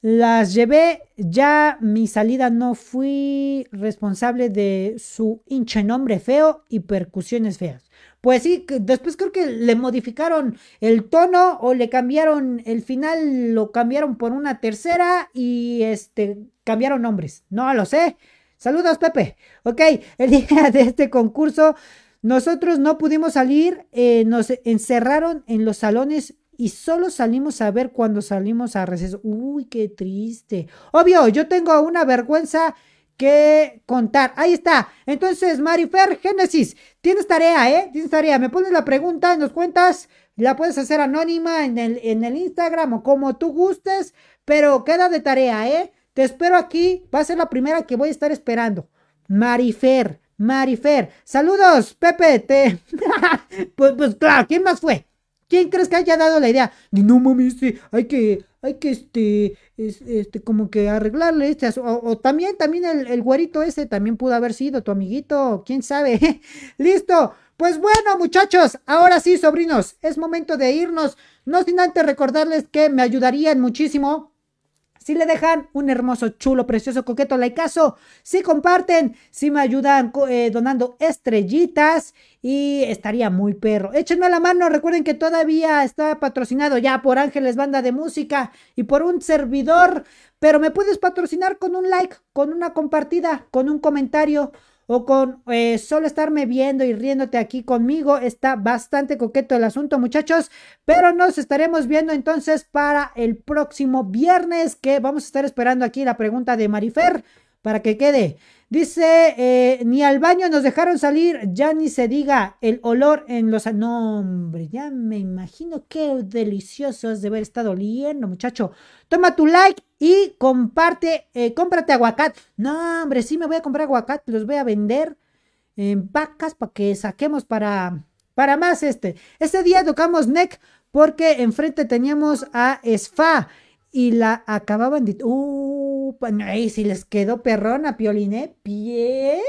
las llevé, ya mi salida no fui responsable de su hinche nombre feo y percusiones feas. Pues sí, después creo que le modificaron el tono o le cambiaron el final, lo cambiaron por una tercera y este cambiaron nombres. No lo sé. Saludos, Pepe. Ok, el día de este concurso nosotros no pudimos salir, eh, nos encerraron en los salones y solo salimos a ver cuando salimos a receso. Uy, qué triste. Obvio, yo tengo una vergüenza que contar. Ahí está. Entonces, Marifer Génesis, tienes tarea, ¿eh? Tienes tarea. Me pones la pregunta, nos cuentas. La puedes hacer anónima en el, en el Instagram o como tú gustes, pero queda de tarea, ¿eh? Te espero aquí. Va a ser la primera que voy a estar esperando. Marifer, Marifer. Saludos, Pepe. Pues, pues claro, ¿quién más fue? ¿Quién crees que haya dado la idea? No mami, este, hay que, hay que, este, este, como que arreglarle este, o, también, también el, el, güerito ese también pudo haber sido tu amiguito, quién sabe. Listo. Pues bueno, muchachos, ahora sí, sobrinos, es momento de irnos. No sin antes recordarles que me ayudarían muchísimo si le dejan un hermoso, chulo, precioso, coqueto likeazo, si comparten, si me ayudan eh, donando estrellitas y estaría muy perro. Échenme la mano, recuerden que todavía está patrocinado ya por Ángeles Banda de Música y por un servidor, pero me puedes patrocinar con un like, con una compartida, con un comentario o con eh, solo estarme viendo y riéndote aquí conmigo. Está bastante coqueto el asunto, muchachos. Pero nos estaremos viendo entonces para el próximo viernes, que vamos a estar esperando aquí la pregunta de Marifer para que quede. Dice, eh, ni al baño nos dejaron salir, ya ni se diga el olor en los... No, hombre, ya me imagino qué delicioso es de haber estado oliendo, muchacho. Toma tu like y comparte, eh, cómprate aguacate. No, hombre, sí me voy a comprar aguacate, los voy a vender en vacas para que saquemos para, para más este. Este día tocamos NEC porque enfrente teníamos a SFA y la acababan de... Uh, y si les quedó perrona, Pioliné. Pie.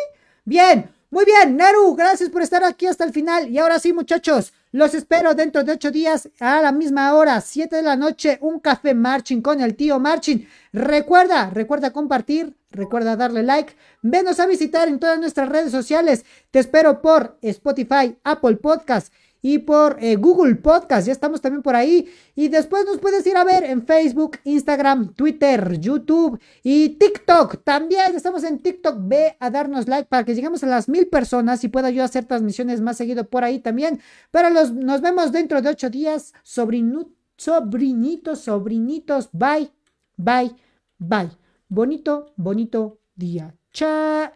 Bien, muy bien, Neru, gracias por estar aquí hasta el final. Y ahora sí, muchachos, los espero dentro de ocho días a la misma hora, siete de la noche, un café marching con el tío Marching. Recuerda, recuerda compartir, recuerda darle like. Venos a visitar en todas nuestras redes sociales. Te espero por Spotify, Apple Podcast y por eh, Google Podcast. Ya estamos también por ahí. Y después nos puedes ir a ver en Facebook, Instagram, Twitter, YouTube y TikTok. También estamos en TikTok. Ve a darnos like para que lleguemos a las mil personas y pueda yo hacer transmisiones más seguido por ahí también. Pero los, nos vemos dentro de ocho días. sobrinitos, sobrinitos. Bye, bye, bye. Bonito, bonito día. Chaito.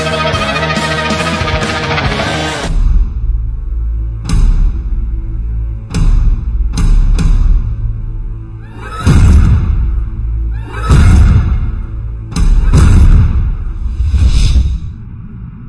Thank you.